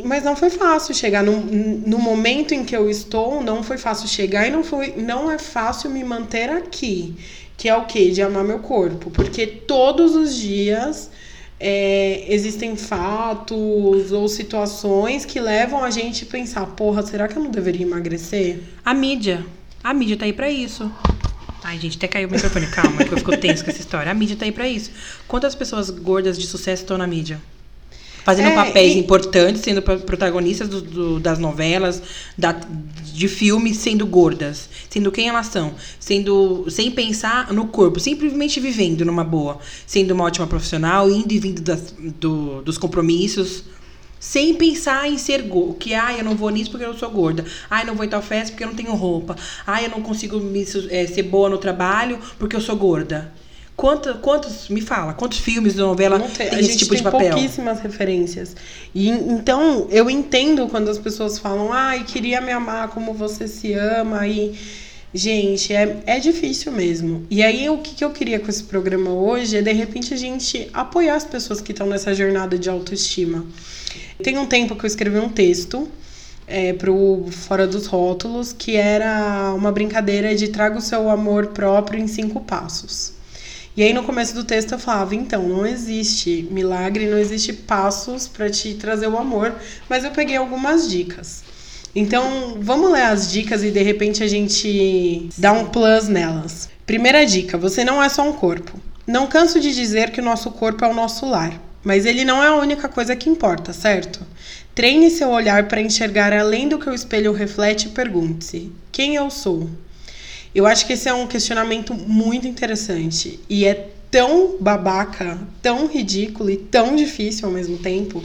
Mas não foi fácil chegar no, no momento em que eu estou, não foi fácil chegar e não foi não é fácil me manter aqui, que é o que de amar meu corpo, porque todos os dias é, existem fatos ou situações que levam a gente a pensar, porra, será que eu não deveria emagrecer? A mídia. A mídia tá aí pra isso. Ai, gente, até caiu o microfone. Calma, que eu fico tenso com essa história. A mídia tá aí pra isso. Quantas pessoas gordas de sucesso estão na mídia? Fazendo É, papéis e- importantes, sendo pro- protagonistas do- do- das novelas, da- de filmes, sendo gordas. Sendo quem elas são. Sendo, sem pensar no corpo. Simplesmente vivendo numa boa. Sendo uma ótima profissional, indo e vindo das- do- dos compromissos. Sem pensar em ser gorda. Que, ah, eu não vou nisso porque eu sou gorda. Ah, eu não vou em tal festa porque eu não tenho roupa. Ah, eu não consigo me eh, ser boa no trabalho porque eu sou gorda. Quanto, quantos, me fala, quantos filmes de novela Não tem, tem esse tipo tem de papel? pouquíssimas referências. E então eu entendo quando as pessoas falam, ai, queria me amar como você se ama. E, gente, é, é difícil mesmo. E aí, o que, que eu queria com esse programa hoje é de repente a gente apoiar as pessoas que estão nessa jornada de autoestima. Tem um tempo que eu escrevi um texto. É, pro Fora dos Rótulos, que era uma brincadeira de traga o seu amor próprio em cinco passos. E aí no começo do texto eu falava, então, não existe milagre, não existe passos para te trazer o amor, mas eu peguei algumas dicas. Então, vamos ler as dicas e de repente a gente dá um plus nelas. Primeira dica: você não é só um corpo. Não canso de dizer que o nosso corpo é o nosso lar, mas ele não é a única coisa que importa, certo? Treine seu olhar para enxergar além do que o espelho reflete e pergunte-se: quem eu sou? Eu acho que esse é um questionamento muito interessante e é tão babaca, tão ridículo e tão difícil ao mesmo tempo,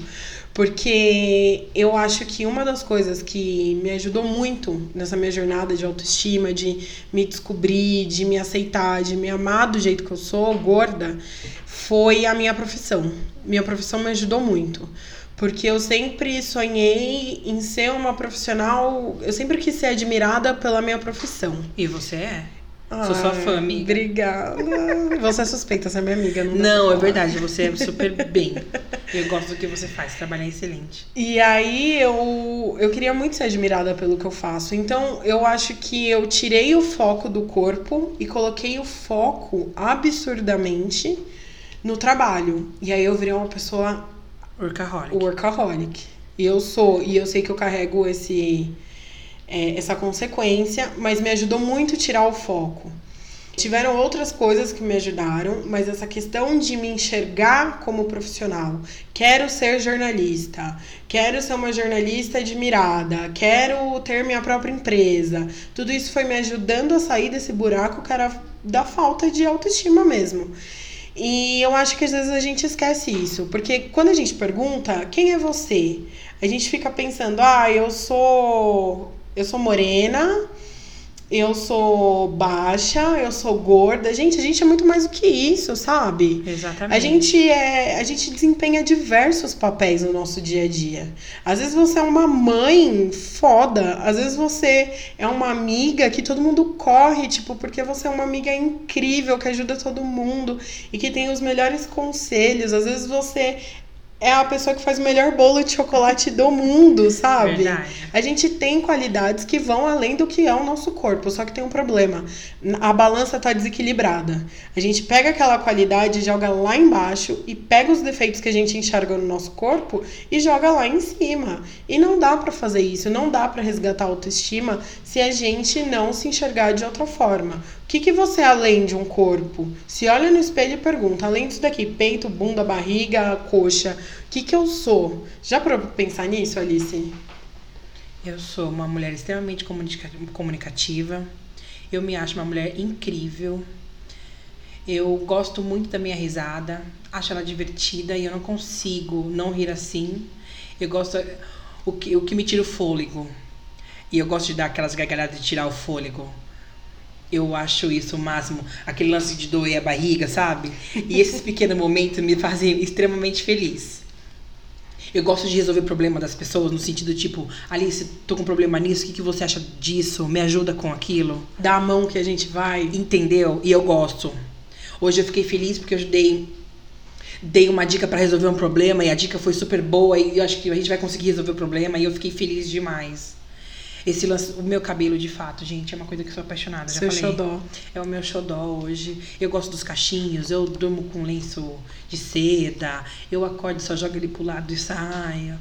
porque eu acho que uma das coisas que me ajudou muito nessa minha jornada de autoestima, de me descobrir, de me aceitar, de me amar do jeito que eu sou, gorda, foi a minha profissão. Minha profissão me ajudou muito. Porque eu sempre sonhei em ser uma profissional. Eu sempre quis ser admirada pela minha profissão. E você é? Sou sua fã, amiga. Obrigada. Você é suspeita, você é minha amiga. Não, Não, é verdade, você é super bem. Eu gosto do que você faz, trabalhar é excelente. E aí eu, eu queria muito ser admirada pelo que eu faço. Então eu acho que eu tirei o foco do corpo e coloquei o foco absurdamente no trabalho. E aí eu virei uma pessoa Workaholic. workaholic. E eu sou, e eu sei que eu carrego esse é, essa consequência, mas me ajudou muito tirar o foco. Tiveram outras coisas que me ajudaram, mas essa questão de me enxergar como profissional. Quero ser jornalista, quero ser uma jornalista admirada, quero ter minha própria empresa. Tudo isso foi me ajudando a sair desse buraco que era da falta de autoestima mesmo. E eu acho que às vezes a gente esquece isso, porque quando a gente pergunta quem é você, a gente fica pensando, ah, eu sou eu sou morena, eu sou baixa, eu sou gorda. Gente, a gente é muito mais do que isso, sabe? Exatamente. A gente é, a gente desempenha diversos papéis no nosso dia a dia. Às vezes você é uma mãe foda, às vezes você é uma amiga que todo mundo corre, tipo, porque você é uma amiga incrível que ajuda todo mundo e que tem os melhores conselhos. Às vezes você é a pessoa que faz o melhor bolo de chocolate do mundo, sabe? Verdade. A gente tem qualidades que vão além do que é o nosso corpo, só que tem um problema. A balança tá desequilibrada. A gente pega aquela qualidade, joga lá embaixo e pega os defeitos que a gente enxerga no nosso corpo e joga lá em cima. E não dá pra fazer isso, não dá pra resgatar a autoestima se a gente não se enxergar de outra forma. Que, que você além de um corpo? Se olha no espelho e pergunta, além disso daqui, peito, bunda, barriga, coxa, o que, que eu sou? Já para pensar nisso, Alice? Eu sou uma mulher extremamente comunica- comunicativa. Eu me acho uma mulher incrível. Eu gosto muito da minha risada, acho ela divertida e eu não consigo não rir assim. Eu gosto. O que, o que me tira o fôlego. E eu gosto de dar aquelas gargalhadas de tirar o fôlego. Eu acho isso o máximo. Aquele lance de doer a barriga, sabe? E esses pequenos momentos me fazem extremamente feliz. Eu gosto de resolver problema das pessoas no sentido tipo, Alice, tô com problema nisso, o que, que você acha disso? Me ajuda com aquilo. Dá a mão que a gente vai. Entendeu? E eu gosto. Hoje eu fiquei feliz porque eu ajudei dei uma dica para resolver um problema e a dica foi super boa e eu acho que a gente vai conseguir resolver o problema e eu fiquei feliz demais. Esse lance, o meu cabelo, de fato, gente, é uma coisa que eu sou apaixonada. Seu já falei. xodó. É o meu xodó hoje. Eu gosto dos cachinhos, eu durmo com lenço de seda, eu acordo, só jogo ele pro lado e saio.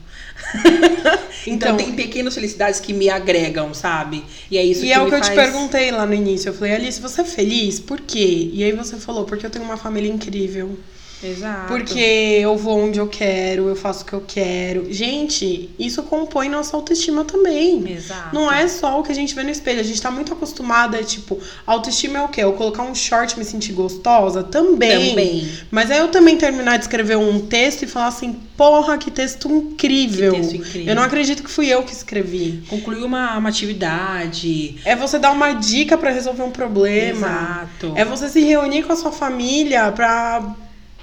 [LAUGHS] então, Então- tem pequenas felicidades que me agregam, sabe? E é isso E que é o que eu te faz... perguntei lá no início. Eu falei, Alice, você é feliz? Por quê? E aí você falou, porque eu tenho uma família incrível. Exato. Porque eu vou onde eu quero, eu faço o que eu quero. Gente, isso compõe nossa autoestima também. Exato. Não é só o que a gente vê no espelho. A gente tá muito acostumada, tipo, autoestima é o quê? Eu colocar um short e me sentir gostosa? Também. Também. Mas aí eu também terminar de escrever um texto e falar assim, porra, que texto incrível. Que texto incrível. Eu não acredito que fui eu que escrevi. Concluir uma, uma atividade. É você dar uma dica pra resolver um problema. Exato. É você se reunir com a sua família pra,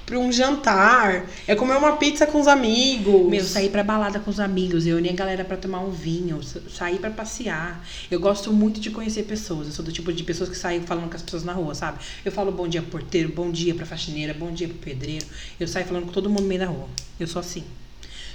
pra um jantar. É comer uma pizza com os amigos. Meu, sair pra balada com os amigos, reunir a galera pra tomar um vinho, sa- sair pra passear. Eu gosto muito de conhecer pessoas. Eu sou do tipo de pessoas que saem falando com as pessoas na rua, sabe? Eu falo bom dia pro porteiro, bom dia pra faxineira, bom dia pro pedreiro. Eu saio falando com todo mundo no meio da rua. Eu sou assim.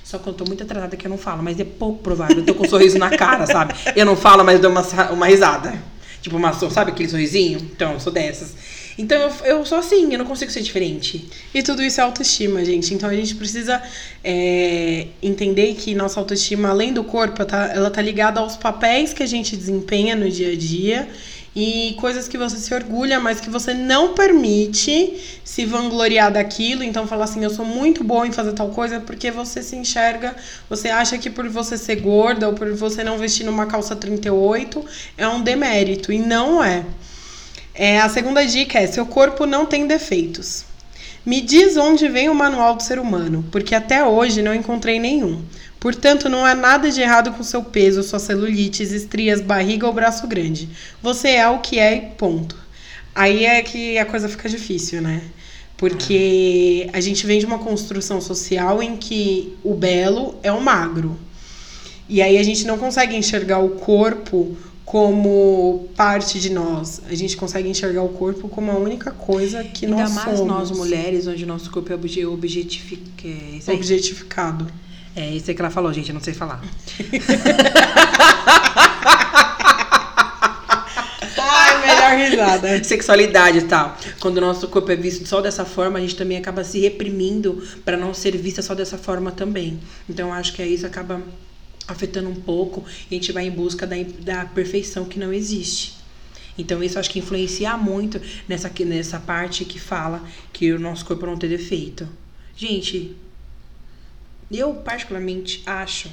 Só que eu tô muito atrasada que eu não falo, mas é pouco provável. Eu tô com um sorriso na cara, sabe? Eu não falo, mas dou uma, uma risada. Tipo, uma, sabe aquele sorrisinho? Então, eu sou dessas. Então, eu, eu sou assim, eu não consigo ser diferente. E tudo isso é autoestima, gente. Então a gente precisa é, entender que nossa autoestima, além do corpo, tá- ela tá ligada aos papéis que a gente desempenha no dia a dia e coisas que você se orgulha, mas que você não permite se vangloriar daquilo. Então falar assim, eu sou muito boa em fazer tal coisa porque você se enxerga, você acha que por você ser gorda ou por você não vestir numa calça 38 é um demérito. E não é. É, a segunda dica é: seu corpo não tem defeitos. Me diz onde vem o manual do ser humano, porque até hoje não encontrei nenhum. Portanto, não há nada de errado com seu peso, sua celulites, estrias, barriga ou braço grande. Você é o que é e ponto. Aí é que a coisa fica difícil, né? Porque a gente vem de uma construção social em que o belo é o magro. E aí a gente não consegue enxergar o corpo como parte de nós. A gente consegue enxergar o corpo como a única coisa que Ainda nós mais somos. nós mulheres, onde o nosso corpo é obje-. É. Objetificado. É isso aí que ela falou, gente, eu não sei falar. [LAUGHS] Ai, melhor risada. Sexualidade e tal. Quando o nosso corpo é visto só dessa forma, a gente também acaba se reprimindo pra não ser vista só dessa forma também. Então acho que isso acaba afetando um pouco e a gente vai em busca da, da perfeição que não existe. Então isso acho que influencia muito nessa, nessa parte que fala que o nosso corpo não tem defeito. Gente, eu particularmente acho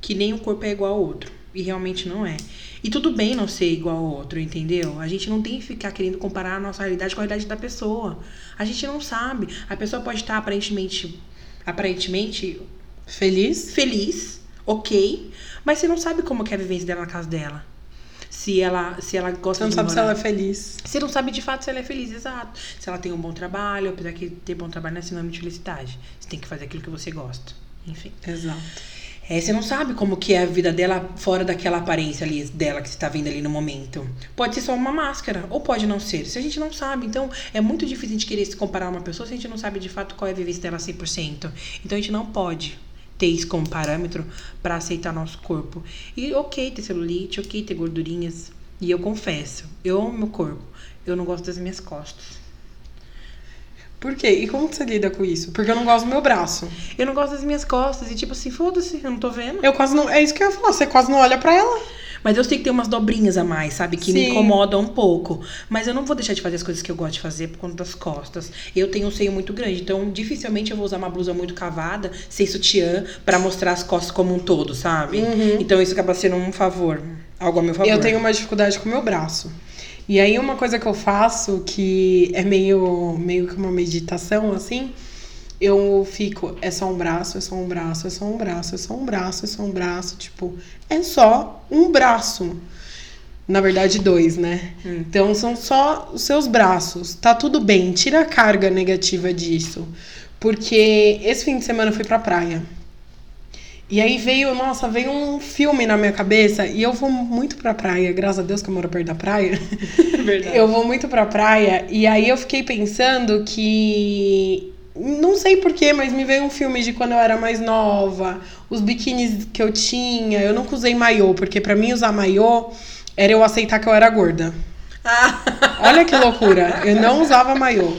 que nenhum corpo é igual ao outro. E realmente não é. E tudo bem não ser igual ao outro, entendeu? A gente não tem que ficar querendo comparar a nossa realidade com a realidade da pessoa. A gente não sabe. A pessoa pode estar aparentemente, aparentemente Feliz? feliz, ok, mas você não sabe como é a vivência dela na casa dela. Se ela, se ela gosta Você não de sabe se morar- ela é feliz. você não sabe de fato se ela é feliz, exato. Se ela tem um bom trabalho, apesar que ter bom trabalho não é sinônimo de felicidade. Você tem que fazer aquilo que você gosta. Enfim. Exato. É, você não sabe como que é a vida dela fora daquela aparência ali dela que você tá vendo ali no momento. Pode ser só uma máscara, ou pode não ser. Se a gente não sabe, então é muito difícil a gente querer se comparar a uma pessoa se a gente não sabe de fato qual é a vivência dela 100%. Então a gente não pode ter isso como parâmetro para aceitar nosso corpo. E ok ter celulite, ok ter gordurinhas. E eu confesso, eu amo meu corpo. Eu não gosto das minhas costas. Por quê? E como você lida com isso? Porque eu não gosto do meu braço. Eu não gosto das minhas costas. E tipo assim, foda-se, eu não tô vendo. Eu quase não. É isso que eu ia falar. Você quase não olha pra ela. Mas eu sei que tem umas dobrinhas a mais, sabe? Que me Sim. incomodam um pouco. Mas eu não vou deixar de fazer as coisas que eu gosto de fazer por conta das costas. Eu tenho um seio muito grande, então dificilmente eu vou usar uma blusa muito cavada, sem sutiã, pra mostrar as costas como um todo, sabe? Então isso acaba sendo um favor. Algo a meu favor. Eu tenho uma dificuldade com o meu braço. E aí uma coisa que eu faço que é meio, meio que uma meditação assim, eu fico, é só um braço, é só um braço, é só um braço, é só um braço, é só um braço, tipo, é só um braço. Na verdade, dois, né? Hum. Então são só os seus braços. Tá tudo bem, tira a carga negativa disso. Porque esse fim de semana eu fui pra praia. E aí veio, nossa, veio um filme na minha cabeça e eu vou muito pra praia, graças a Deus que eu moro perto da praia. [LAUGHS] Verdade. Eu vou muito pra praia e aí eu fiquei pensando que. Não sei porquê, mas me veio um filme de quando eu era mais nova, os biquínis que eu tinha. Eu nunca usei maiô, porque pra mim usar maiô era eu aceitar que eu era gorda. Ah, Olha que loucura, eu não usava maiô.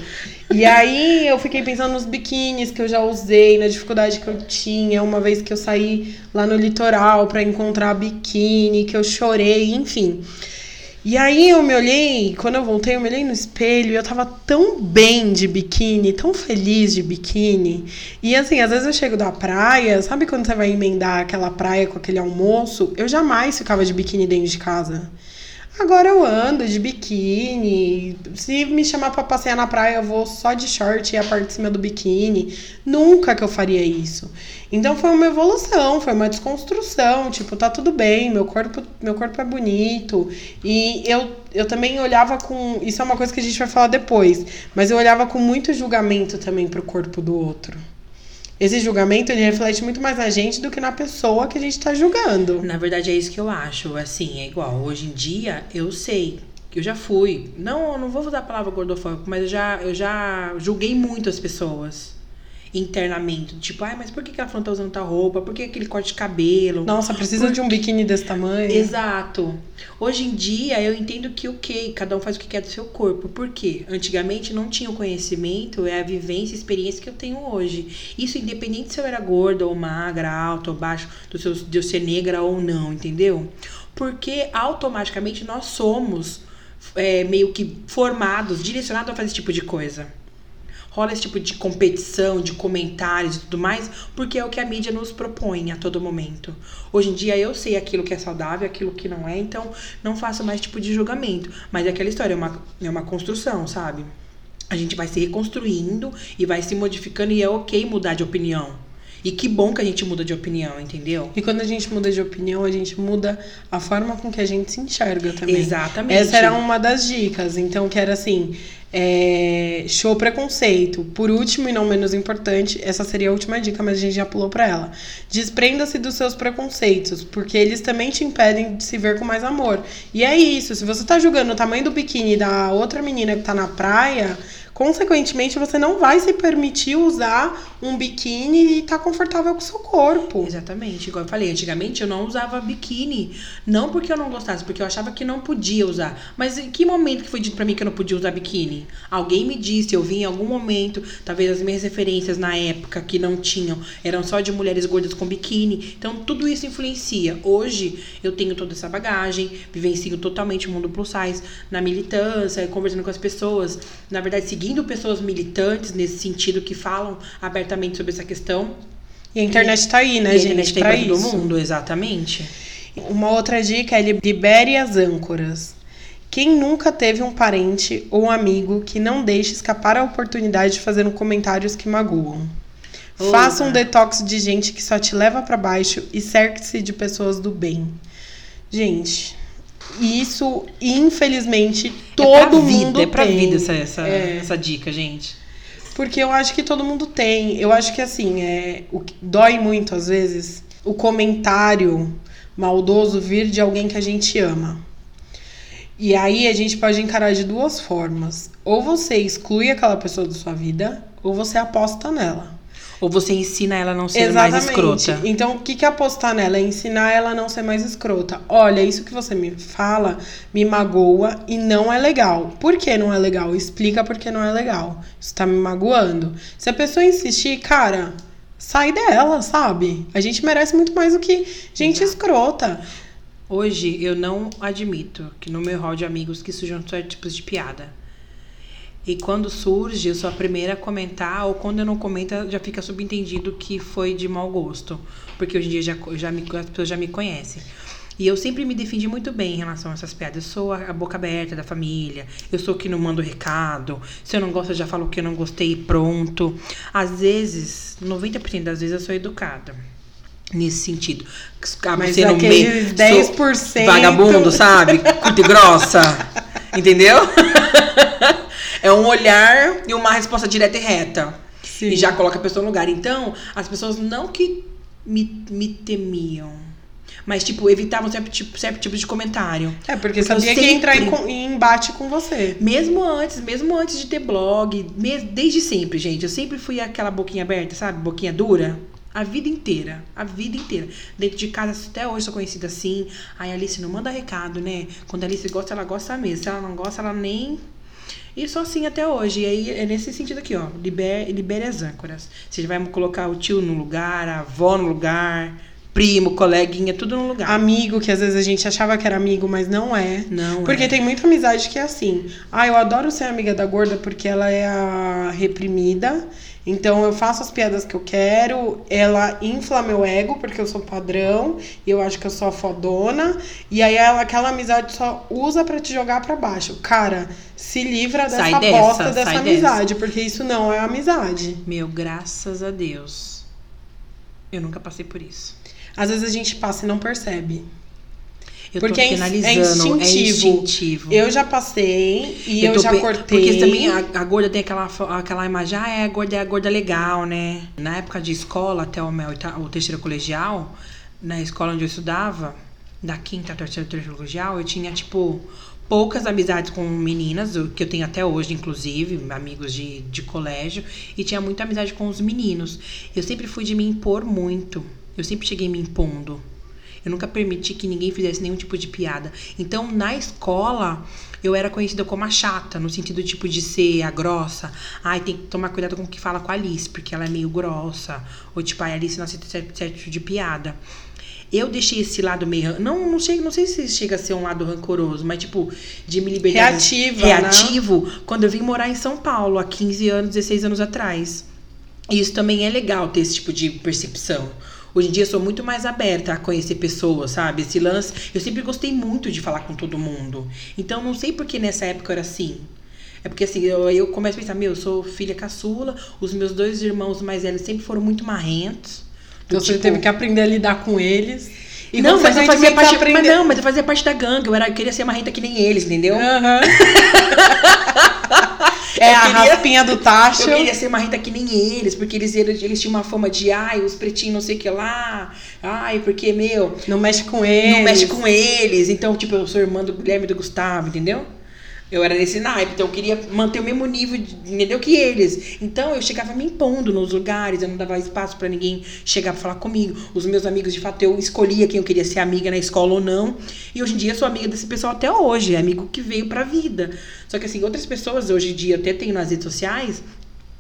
E aí eu fiquei pensando nos biquínis que eu já usei, na dificuldade que eu tinha, uma vez que eu saí lá no litoral pra encontrar biquíni, que eu chorei, enfim. E aí eu me olhei, quando eu voltei, eu me olhei no espelho e eu tava tão bem de biquíni, tão feliz de biquíni. E assim, às vezes eu chego da praia, sabe quando você vai emendar aquela praia com aquele almoço? Eu jamais ficava de biquíni dentro de casa. Agora eu ando de biquíni. Se me chamar pra passear na praia, eu vou só de short e a parte de cima do biquíni. Nunca que eu faria isso. Então foi uma evolução, foi uma desconstrução. Tipo, tá tudo bem, meu corpo, meu corpo é bonito. E eu, eu também olhava com. Isso é uma coisa que a gente vai falar depois. Mas eu olhava com muito julgamento também pro corpo do outro. Esse julgamento ele reflete muito mais na gente do que na pessoa que a gente tá julgando. Na verdade, é isso que eu acho. Assim, é igual. Hoje em dia, eu sei. Eu já fui. Não, eu não vou usar a palavra gordofóbico, mas eu já, eu já julguei muito as pessoas. Internamente. Tipo, ai, mas por que ela tá usando tal roupa? Por que aquele corte de cabelo? Nossa, precisa de um biquíni desse tamanho? Exato. Hoje em dia eu entendo que ok, cada um faz o que quer do seu corpo. Por quê? Antigamente não tinha o conhecimento, é a vivência e experiência que eu tenho hoje. Isso independente se eu era gorda ou magra, alta ou baixa, do seu, de eu ser negra ou não, entendeu? Porque automaticamente nós somos é, meio que formados, direcionados a fazer esse tipo de coisa rola esse tipo de competição, de comentários e tudo mais, porque é o que a mídia nos propõe a todo momento. Hoje em dia eu sei aquilo que é saudável, aquilo que não é, então não faço mais tipo de julgamento. Mas é aquela história, é uma, é uma construção, sabe? A gente vai se reconstruindo e vai se modificando e é ok mudar de opinião. E que bom que a gente muda de opinião, entendeu? E quando a gente muda de opinião, a gente muda a forma com que a gente se enxerga também. Exatamente. Essa era uma das dicas. Então, que era assim: é, show preconceito. Por último e não menos importante, essa seria a última dica, mas a gente já pulou pra ela. Desprenda-se dos seus preconceitos, porque eles também te impedem de se ver com mais amor. E é isso: se você tá julgando o tamanho do biquíni da outra menina que tá na praia consequentemente você não vai se permitir usar um biquíni e estar tá confortável com o seu corpo. Exatamente. Igual eu falei, antigamente eu não usava biquíni, não porque eu não gostasse, porque eu achava que não podia usar. Mas em que momento que foi dito para mim que eu não podia usar biquíni? Alguém me disse, eu vi em algum momento, talvez as minhas referências na época que não tinham, eram só de mulheres gordas com biquíni. Então tudo isso influencia. Hoje eu tenho toda essa bagagem, vivencio totalmente o mundo plus size na militância, conversando com as pessoas, na verdade seguindo seguindo pessoas militantes nesse sentido que falam abertamente sobre essa questão. E a internet tá aí, né, e gente? A internet tá aí todo mundo, exatamente. Uma outra dica é libere as âncoras. Quem nunca teve um parente ou um amigo que não deixe escapar a oportunidade de fazer um comentários que magoam? Opa. Faça um detox de gente que só te leva para baixo e cerque-se de pessoas do bem. Gente, isso, infelizmente, todo é pra mundo vida, É pra tem. vida essa, essa, É. essa dica, gente. Porque eu acho que todo mundo tem. Eu acho que assim, é, o que dói muito às vezes o comentário maldoso vir de alguém que a gente ama. E aí a gente pode encarar de duas formas. Ou você exclui aquela pessoa da sua vida, ou você aposta nela. Ou você ensina ela a não ser mais escrota. Então, o que que é apostar nela? É ensinar ela a não ser mais escrota. Olha, isso que você me fala me magoa e não é legal. Por que não é legal? Explica por que não é legal. Isso tá me magoando. Se a pessoa insistir, cara, sai dela, sabe? A gente merece muito mais do que gente Exato. escrota. Hoje eu não admito que no meu hall de amigos que surjam certos tipos de piada. E quando surge, eu sou a primeira a comentar, ou quando eu não comento, já fica subentendido que foi de mau gosto. Porque hoje em dia já, já me, as pessoas já me conhecem. E eu sempre me defendi muito bem em relação a essas piadas. Eu sou a, boca aberta da família. Eu sou que não mando recado. Se eu não gosto, eu já falo que eu não gostei e pronto. Às vezes, 90% das vezes eu sou educada. Nesse sentido. Acabo Mas sendo aqueles meio- sou 10%. Vagabundo, sabe? Curta e grossa. [LAUGHS] Entendeu? É um olhar e uma resposta direta e reta. Sim. E já coloca a pessoa no lugar. Então, as pessoas não que me, me temiam, mas, tipo, evitavam certo tipo, certo tipo de comentário. É, porque, Porque sabia eu que ia entrar em, sempre- com- em embate com você. Mesmo antes, mesmo antes de ter blog, desde sempre, gente. Eu sempre fui aquela boquinha aberta, sabe? Boquinha dura. A vida inteira. A vida inteira. Dentro de casa, até hoje sou conhecida assim. Aí a Alice não manda recado, né? Quando a Alice gosta, ela gosta mesmo. Se ela não gosta, ela nem. E sou assim até hoje. E aí é nesse sentido aqui, ó. Libere, libere as âncoras. Você vai colocar o tio no lugar, a avó no lugar, primo, coleguinha, tudo no lugar. Amigo, que às vezes a gente achava que era amigo, mas não é. Não Porque é. tem muita amizade que é assim. Ah, eu adoro ser amiga da gorda porque ela é a reprimida. Então eu faço as piadas que eu quero, ela infla meu ego porque eu sou padrão e eu acho que eu sou a fodona. E aí ela, aquela amizade só usa pra te jogar pra baixo. Cara, se livra dessa Sai dessa, bosta dessa sai amizade, porque isso não é amizade. Meu, graças a Deus. Eu nunca passei por isso. Às vezes a gente passa e não percebe. Eu Porque tô é é finalizando. É instintivo. instintivo. Eu já passei e eu, tô já pe- cortei. Porque também a, a gorda tem aquela, aquela imagem, ah, é a gorda, é a gorda legal, né? Na época de escola, até o meu o terceiro colegial, na escola onde eu estudava, da quinta até o terceiro, terceiro colegial, eu tinha, tipo, poucas amizades com meninas, que eu tenho até hoje, inclusive, amigos de, de colégio, e tinha muita amizade com os meninos. Eu sempre fui de me impor muito. Eu sempre cheguei me impondo. Eu nunca permiti que ninguém fizesse nenhum tipo de piada. Então, na escola, eu era conhecida como a chata, no sentido tipo de ser a grossa. Ai, tem que tomar cuidado com o que fala com a Alice, porque ela é meio grossa. Ou tipo, a Alice não aceita certo, certo tipo de piada. Eu deixei esse lado meio. Não, não, chega, não sei se chega a ser um lado rancoroso, mas tipo, de me libertar. Reativa, né? Reativo, quando eu vim morar em São Paulo, há 15 anos, 16 anos atrás. E isso também é legal ter esse tipo de percepção. Hoje em dia eu sou muito mais aberta a conhecer pessoas, sabe? Esse lance. Eu sempre gostei muito de falar com todo mundo. Então não sei por que nessa época eu era assim. É porque assim, eu, eu começo a pensar, meu, eu sou filha caçula, os meus dois irmãos mais velhos sempre foram muito marrentos. Então você tipo- teve que aprender a lidar com eles. E não, mas eu fazia parte, aprender... mas não, mas eu fazia parte da gangue. Eu, era, eu queria ser marrenta que nem eles, entendeu? Aham. [LAUGHS] é Eu a queria- raspinha do tacho. Eu queria ser marrenta que nem eles, porque eles, eles, eles tinham uma fama de, ai, os pretinhos não sei o que lá, ai, porque, meu, Não mexe com eles. não mexe com eles. Então, tipo, eu sou irmã do Guilherme e do Gustavo, entendeu? Eu era nesse naipe, então eu queria manter o mesmo nível, de, entendeu? Que eles. Então eu chegava me impondo nos lugares, eu não dava espaço pra ninguém chegar pra falar comigo. Os meus amigos, de fato, eu escolhia quem eu queria ser amiga na escola ou não. E hoje em dia eu sou amiga desse pessoal até hoje, é amigo que veio pra vida. Só que assim, outras pessoas hoje em dia eu até tenho nas redes sociais,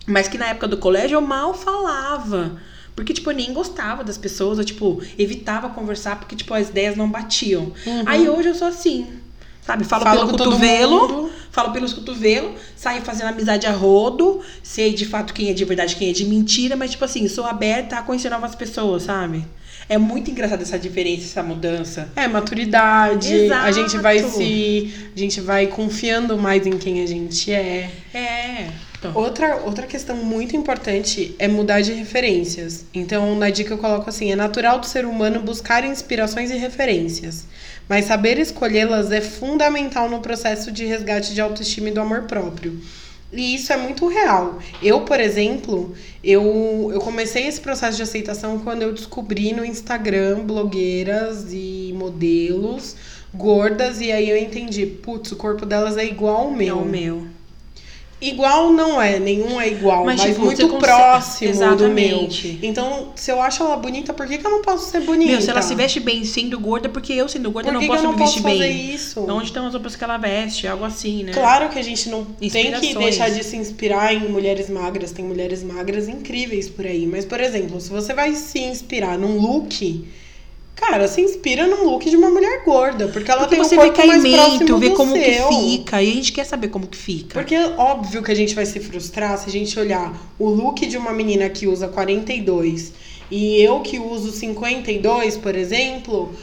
mas que na época do colégio eu mal falava. Porque, tipo, eu nem gostava das pessoas, eu, tipo, evitava conversar porque, tipo, as ideias não batiam. Aí hoje eu sou assim, sabe? Falo, Fala pelo cotovelo, falo pelos cotovelos, saio fazendo amizade a rodo, sei de fato quem é de verdade, quem é de mentira, mas, tipo assim, sou aberta a conhecer novas pessoas, sabe? É muito engraçada essa diferença, essa mudança. É, maturidade. A gente vai Exato. se. A gente vai confiando mais em quem a gente é. É. Então, Outra, outra questão muito importante é mudar de referências. Então, na dica eu coloco assim: é natural do ser humano buscar inspirações e referências, mas saber escolhê-las é fundamental no processo de resgate de autoestima e do amor próprio. E isso é muito real. Eu, por exemplo, eu, eu comecei esse processo de aceitação quando eu descobri no Instagram blogueiras e modelos gordas, e aí eu entendi, putz, o corpo delas é igual ao é meu. o meu. Igual não é, nenhum é igual, mas, Mas, tipo, muito consegue- próximo do meu. Exatamente. Então, se eu acho ela bonita, por que, que eu não posso ser bonita? Meu, se ela se veste bem sendo gorda, porque eu sendo gorda por não que, posso que eu não me vestir posso fazer bem. isso? Onde estão as roupas que ela veste? Algo assim, né? Claro que a gente não tem que deixar de se inspirar em mulheres magras. Tem mulheres magras incríveis por aí. Mas, por exemplo, se você vai se inspirar num look, cara, se inspira num look de uma mulher gorda. Porque ela Porque tem você vê corpo caimento, próximo vê como que fica. E a gente quer saber como que fica. Porque é óbvio que a gente vai se frustrar se a gente olhar o look de uma menina que usa 42 e eu que uso 52, por exemplo.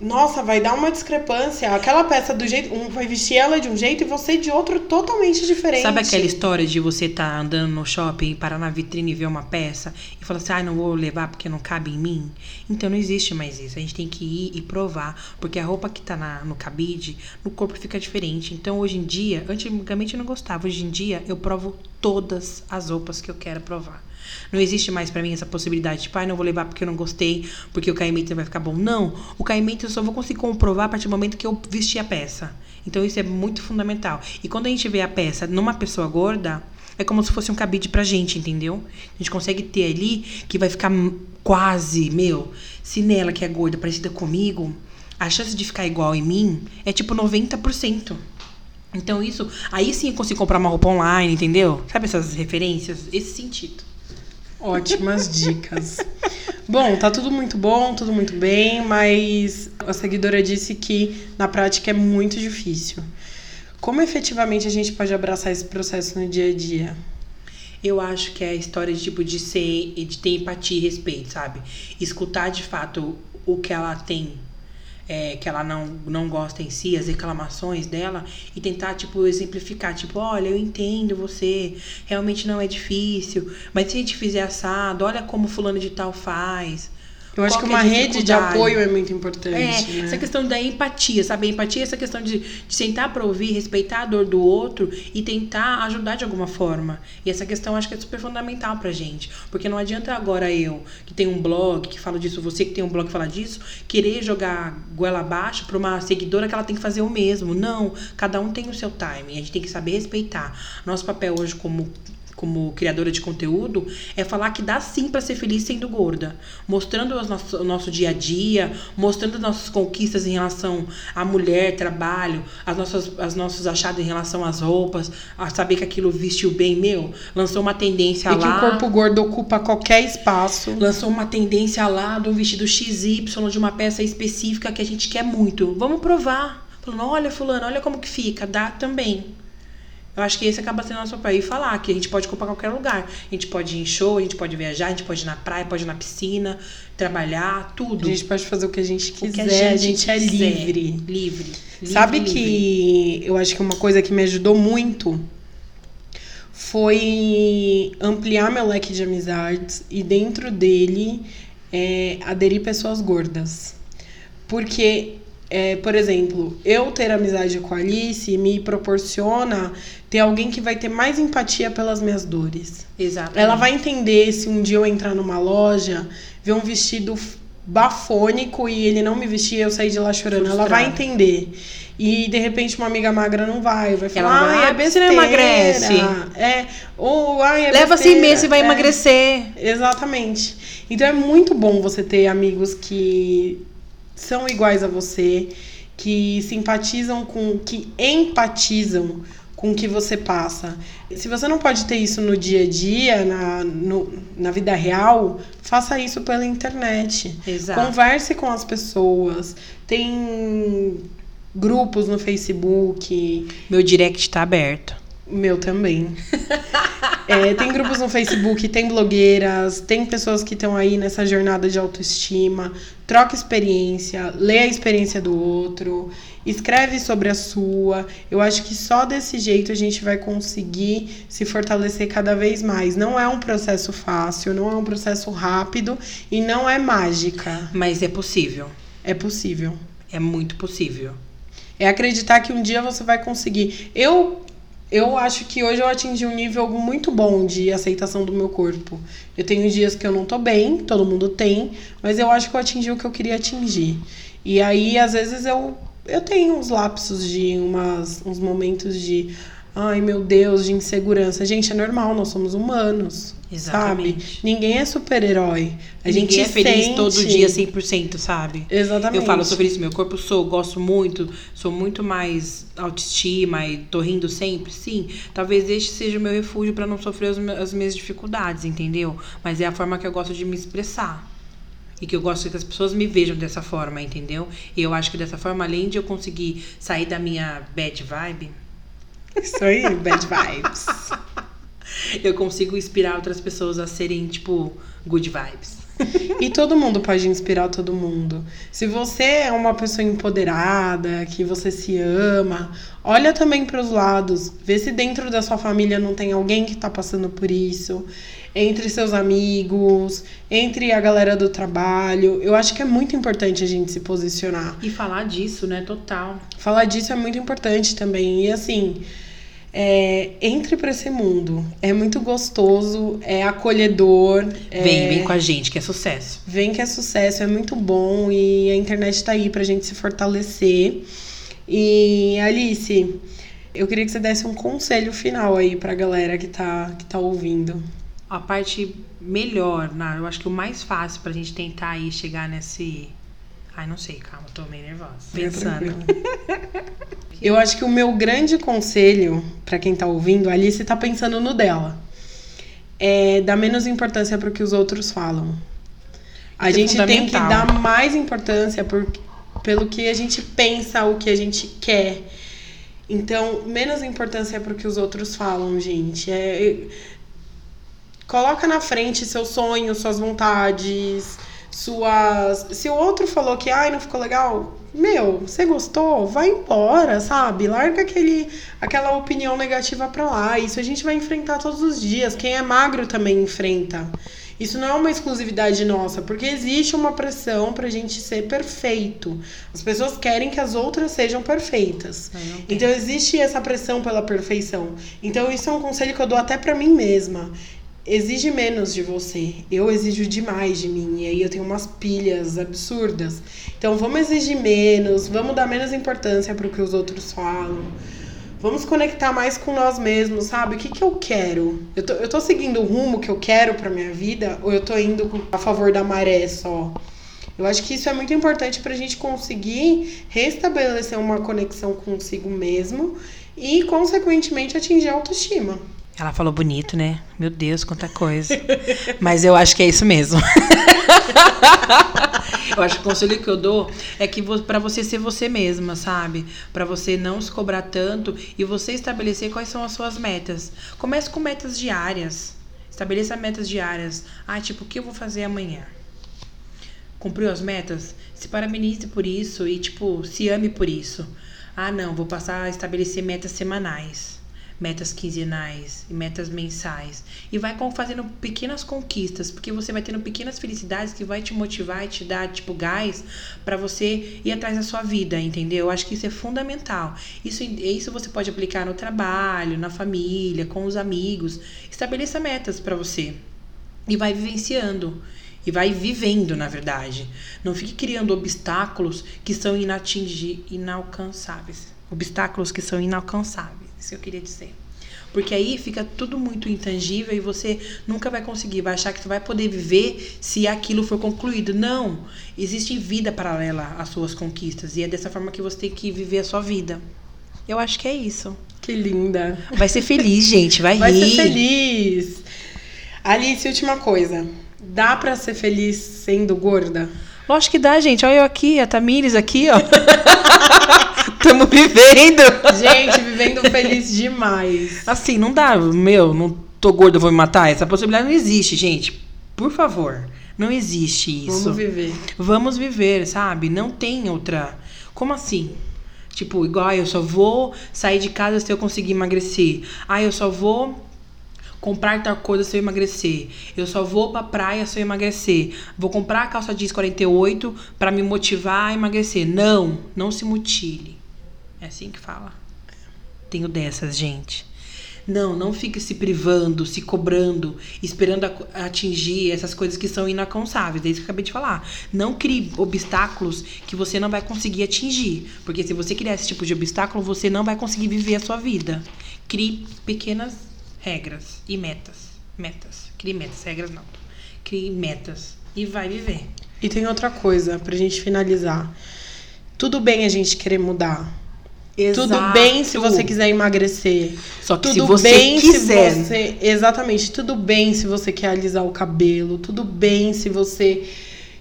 Nossa, vai dar uma discrepância. Aquela peça do jeito. Um vai vestir ela de um jeito e você de outro totalmente diferente. Sabe aquela história de você estar tá andando no shopping, parar na vitrine e ver uma peça e falar assim, ah, não vou levar porque não cabe em mim? Então não existe mais isso. A gente tem que ir e provar. Porque a roupa que tá na, no cabide, no corpo fica diferente. Então hoje em dia, antigamente eu não gostava, hoje em dia eu provo todas as roupas que eu quero provar. Não existe mais para mim essa possibilidade de, pai, não vou levar porque eu não gostei, porque o caimento vai ficar bom. Não, o caimento eu só vou conseguir comprovar a partir do momento que eu vestir a peça. Então isso é muito fundamental. E quando a gente vê a peça numa pessoa gorda, é como se fosse um cabide pra gente, entendeu? A gente consegue ter ali que vai ficar quase, meu, se nela que é gorda parecida comigo, a chance de ficar igual em mim é tipo 90%. Então isso, aí sim eu consigo comprar uma roupa online, entendeu? Sabe essas referências? Esse sentido. Ótimas dicas. Bom, tá tudo muito bom, tudo muito bem, mas a seguidora disse que na prática é muito difícil. Como efetivamente a gente pode abraçar esse processo no dia a dia? Eu acho que é a história de tipo de ser, de ter empatia e respeito, sabe? Escutar de fato o que ela tem é, que ela não, não gosta em si, as reclamações dela, e tentar, tipo, exemplificar, tipo, olha, eu entendo você, realmente não é difícil, mas se a gente fizer assado, olha como fulano de tal faz. Eu acho que uma rede de apoio é muito importante. É, né? essa questão da empatia, sabe? A empatia é essa questão de, de sentar para ouvir, respeitar a dor do outro e tentar ajudar de alguma forma. E essa questão acho que é super fundamental pra gente. Porque não adianta agora eu, que tenho um blog que fala disso, você que tem um blog que fala disso, querer jogar goela abaixo pra uma seguidora que ela tem que fazer o mesmo. Não, cada um tem o seu time. A gente tem que saber respeitar. Nosso papel hoje como como criadora de conteúdo, é falar que dá sim para ser feliz sendo gorda. Mostrando o nosso dia a dia, mostrando as nossas conquistas em relação à mulher, trabalho, as nossas, as nossos achados em relação às roupas, a saber que aquilo vestiu bem, meu, lançou uma tendência e lá. E que o corpo gordo ocupa qualquer espaço. Lançou uma tendência lá de um vestido XY, de uma peça específica que a gente quer muito. Vamos provar. Falando, olha, fulano, olha como que fica, dá também. Eu acho que esse acaba sendo nosso papel. E falar que a gente pode comprar qualquer lugar. A gente pode ir em show, a gente pode viajar, a gente pode ir na praia, pode ir na piscina, trabalhar, tudo. A gente pode fazer o que a gente quiser, a gente, a gente é livre. livre. Livre. Sabe livre. que eu acho que uma coisa que me ajudou muito foi ampliar meu leque de amizades e dentro dele é, aderir pessoas gordas. Porque é, por exemplo, eu ter amizade com a Alice me proporciona ter alguém que vai ter mais empatia pelas minhas dores. Exato. Ela vai entender se um dia eu entrar numa loja, ver um vestido bafônico e ele não me vestir e eu sair de lá chorando. Frustrada. Ela vai entender. E de repente uma amiga magra não vai, vai falar, ah, é besteira. Emagrece. É, ou ai, é Leva besteira. assim mesmo e vai é, emagrecer. Exatamente. Então é muito bom você ter amigos que são iguais a você, que simpatizam com, que empatizam com o que você passa. Se você não pode ter isso no dia a dia, na, no, na vida real, faça isso pela internet. Exato. Converse com as pessoas. Tem grupos no Facebook. Meu direct está aberto. Meu também. é, tem grupos no Facebook, tem blogueiras, tem pessoas que estão aí nessa jornada de autoestima. Troca experiência, lê a experiência do outro, escreve sobre a sua. Eu acho que só desse jeito a gente vai conseguir se fortalecer cada vez mais. Não é um processo fácil, não é um processo rápido e não é mágica. Mas é possível. É possível. É muito possível. É acreditar que um dia você vai conseguir. Eu eu acho que hoje eu atingi um nível muito bom de aceitação do meu corpo. Eu tenho dias que eu não tô bem, todo mundo tem, mas eu acho que eu atingi o que eu queria atingir. E aí, às vezes, eu, eu tenho uns lapsos de umas, uns momentos de ai meu Deus, de insegurança. Gente, é normal, nós somos humanos. Exatamente. Sabe? Ninguém é super-herói. A Ninguém gente é feliz sente... todo dia 100%, sabe? Exatamente. Eu falo sobre isso, meu corpo sou, gosto muito, sou muito mais autoestima e tô rindo sempre, sim. Talvez este seja o meu refúgio para não sofrer as, as minhas dificuldades, entendeu? Mas é a forma que eu gosto de me expressar. E que eu gosto que as pessoas me vejam dessa forma, entendeu? E eu acho que dessa forma, além de eu conseguir sair da minha bad vibe, isso aí, bad vibes. [LAUGHS] eu consigo inspirar outras pessoas a serem, tipo, good vibes. e todo mundo pode inspirar todo mundo. Se você é uma pessoa empoderada, que você se ama, olha também para os lados, vê se dentro da sua família não tem alguém que está passando por isso, entre seus amigos, entre a galera do trabalho. Eu acho que é muito importante a gente se posicionar. E falar disso, né? Total. Falar disso é muito importante também. E assim, é, entre para esse mundo. É muito gostoso, é acolhedor. Vem, é, vem com a gente, que é sucesso. Vem que é sucesso, é muito bom e a internet tá aí pra gente se fortalecer. E Alice, eu queria que você desse um conselho final aí pra galera que tá, que tá ouvindo. A parte melhor, né? eu acho que o mais fácil pra gente tentar aí chegar nesse. Ai, não sei, calma, tô meio nervosa. Pensando. [LAUGHS] Eu acho que o meu grande conselho para quem tá ouvindo, a Alice tá pensando no dela. É dar menos importância pro que os outros falam. A Isso é gente tem que dar mais importância por, pelo que a gente pensa, o que a gente quer. Então, menos importância pro que os outros falam, gente. É, coloca na frente seus sonhos, suas vontades, suas. Se o outro falou que ai, não ficou legal, meu, você gostou? Vai embora, sabe? Larga aquele, aquela opinião negativa pra lá. Isso a gente vai enfrentar todos os dias. Quem é magro também enfrenta. Isso não é uma exclusividade nossa, porque existe uma pressão pra gente ser perfeito. As pessoas querem que as outras sejam perfeitas. Tem. Então existe essa pressão pela perfeição. Então isso é um conselho que eu dou até pra mim mesma. Exige menos de você. Eu exijo demais de mim. E aí eu tenho umas pilhas absurdas. Então vamos exigir menos, vamos dar menos importância pro que os outros falam. Vamos conectar mais com nós mesmos, sabe? O que, que eu quero? Eu tô, eu tô seguindo o rumo que eu quero pra minha vida ou eu tô indo a favor da maré só? Eu acho que isso é muito importante pra gente conseguir restabelecer uma conexão consigo mesmo e, consequentemente, atingir a autoestima. Ela falou bonito, né? Meu Deus, quanta coisa. Mas eu acho que é isso mesmo. [LAUGHS] eu acho que o conselho que eu dou é que pra você ser você mesma, sabe? Pra você não se cobrar tanto e você estabelecer quais são as suas metas. Comece com metas diárias. Estabeleça metas diárias. Ah, tipo, o que eu vou fazer amanhã? Cumpriu as metas? Se parabenize por isso e, tipo, se ame por isso. Ah, não, vou passar a estabelecer metas semanais, metas quinzenais e metas mensais. E vai fazendo pequenas conquistas, porque você vai tendo pequenas felicidades que vai te motivar e te dar, tipo, gás pra você ir atrás da sua vida, entendeu? Eu acho que isso é fundamental. Isso, isso você pode aplicar no trabalho, na família, com os amigos. Estabeleça metas pra você e vai vivenciando e vai vivendo, na verdade. Não fique criando obstáculos que são inatingi inalcançáveis. Obstáculos que são inalcançáveis, isso que eu queria dizer. Porque aí fica tudo muito intangível e você nunca vai conseguir, vai achar que você vai poder viver se aquilo for concluído. Não! Existe vida paralela às suas conquistas e é dessa forma que você tem que viver a sua vida. Eu acho que é isso. Que linda. Vai ser feliz, [LAUGHS] gente, vai, Vai rir. ser feliz. Alice, última coisa. Dá pra ser feliz sendo gorda? Lógico que dá, gente. Olha eu aqui, a Tamires aqui, ó. [LAUGHS] Tamo vivendo. Gente, vivendo feliz demais. Assim, não dá, meu, não tô gorda, eu vou me matar. Essa possibilidade não existe, gente. Por favor, não existe isso. Vamos viver. Vamos viver, sabe? Não tem outra. Como assim? Tipo, igual ah, eu só vou sair de casa se eu conseguir emagrecer. Ah, eu só vou comprar tal coisa se eu emagrecer. Eu só vou pra praia se eu emagrecer. Vou comprar a calça jeans 48 pra me motivar a emagrecer. Não, não se mutile. É assim que fala. Tenho dessas, gente. Não, não fique se privando, se cobrando, esperando a- atingir essas coisas que são inalcançáveis. É isso que eu acabei de falar. Não crie obstáculos que você não vai conseguir atingir. Porque se você criar esse tipo de obstáculo, você não vai conseguir viver a sua vida. Crie pequenas regras e metas. Metas. Crie metas, regras não. Crie metas e vai viver. E tem outra coisa pra gente finalizar. Tudo bem a gente querer mudar. Tudo bem se você quiser emagrecer. Só que Tudo se você bem quiser. se você. Exatamente. Tudo bem se você quer alisar o cabelo. Tudo bem se você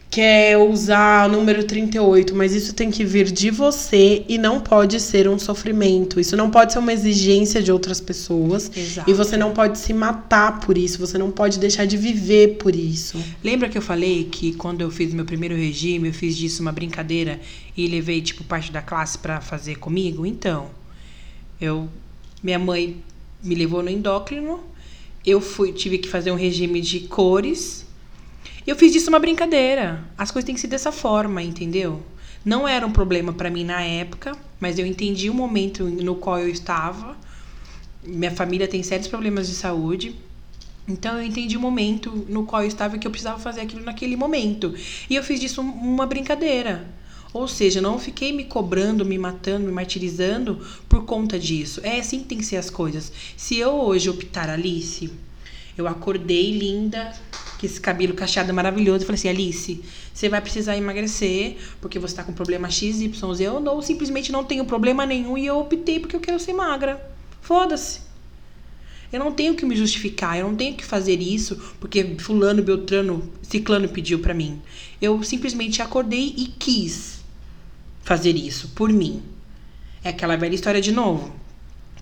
quer usar o número 38, mas isso tem que vir de você e não pode ser um sofrimento. Isso não pode ser uma exigência de outras pessoas. Exato. E você não pode se matar por isso, você não pode deixar de viver por isso. Lembra que eu falei que quando eu fiz meu primeiro regime, eu fiz disso uma brincadeira e levei tipo parte da classe para fazer comigo? Então, eu minha mãe me levou no endócrino, eu fui tive que fazer um regime de cores eu fiz disso uma brincadeira. As coisas têm que ser dessa forma, entendeu? Não era um problema para mim na época, mas eu entendi o momento no qual eu estava. Minha família tem sérios problemas de saúde. Então eu entendi o momento no qual eu estava que eu precisava fazer aquilo naquele momento. E eu fiz disso uma brincadeira. Ou seja, não fiquei me cobrando, me matando, me martirizando por conta disso. É assim que tem que ser as coisas. Se eu hoje optar Alice, eu acordei linda, que esse cabelo cacheado maravilhoso. Eu falei assim, Alice, você vai precisar emagrecer porque você tá com problema X, Y, Z. Eu não, simplesmente não tenho problema nenhum e eu optei porque eu quero ser magra. Foda-se. Eu não tenho que me justificar, eu não tenho que fazer isso porque fulano, beltrano, ciclano pediu para mim. Eu simplesmente acordei e quis fazer isso por mim. É aquela velha história de novo.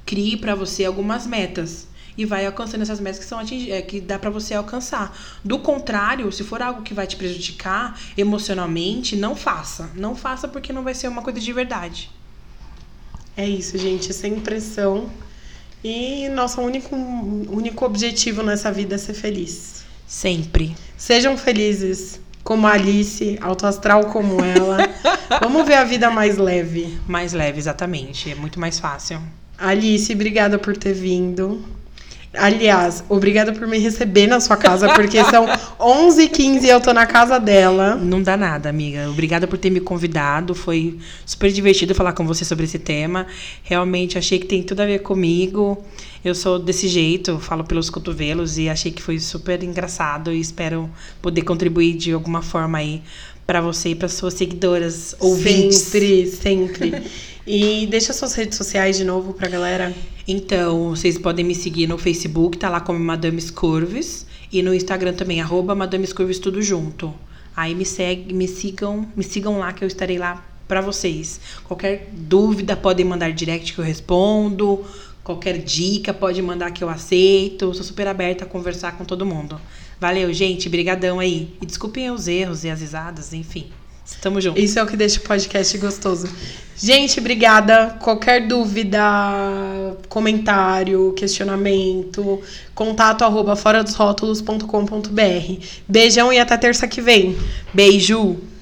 Crie para você algumas metas e vai alcançando essas metas que são atingir, é, que dá para você alcançar. Do contrário, se for algo que vai te prejudicar emocionalmente, não faça. Não faça porque não vai ser uma coisa de verdade. É isso, gente, sem pressão. E nosso único, único objetivo nessa vida é ser feliz. Sempre. Sejam felizes, como a Alice, autoastral como ela. [LAUGHS] Vamos ver a vida mais leve. Mais leve, exatamente. É muito mais fácil. Alice, obrigada por ter vindo. Aliás, obrigada por me receber na sua casa, porque são [LAUGHS] 11h15 e eu tô na casa dela. Não dá nada, amiga. Obrigada por ter me convidado. Foi super divertido falar com você sobre esse tema. Realmente achei que tem tudo a ver comigo. Eu sou desse jeito, falo pelos cotovelos e achei que foi super engraçado e espero poder contribuir de alguma forma aí para você e para suas seguidoras ouvintes. Sempre, sempre. [LAUGHS] E deixa suas redes sociais de novo pra galera. Então, vocês podem me seguir no Facebook, tá lá como Madame Curves. E no Instagram também, arroba Madame Curves, tudo junto. Aí me segue, me sigam, me sigam lá que eu estarei lá para vocês. Qualquer dúvida podem mandar direct que eu respondo. Qualquer dica pode mandar que eu aceito. Sou super aberta a conversar com todo mundo. Valeu, gente. Brigadão aí. E desculpem os erros e as risadas, enfim. Tamo junto. Isso é o que deixa o podcast gostoso. Gente, obrigada. Qualquer dúvida, comentário, questionamento, contato arroba fora dos rótulos.com.br. Beijão e até terça que vem. Beijo!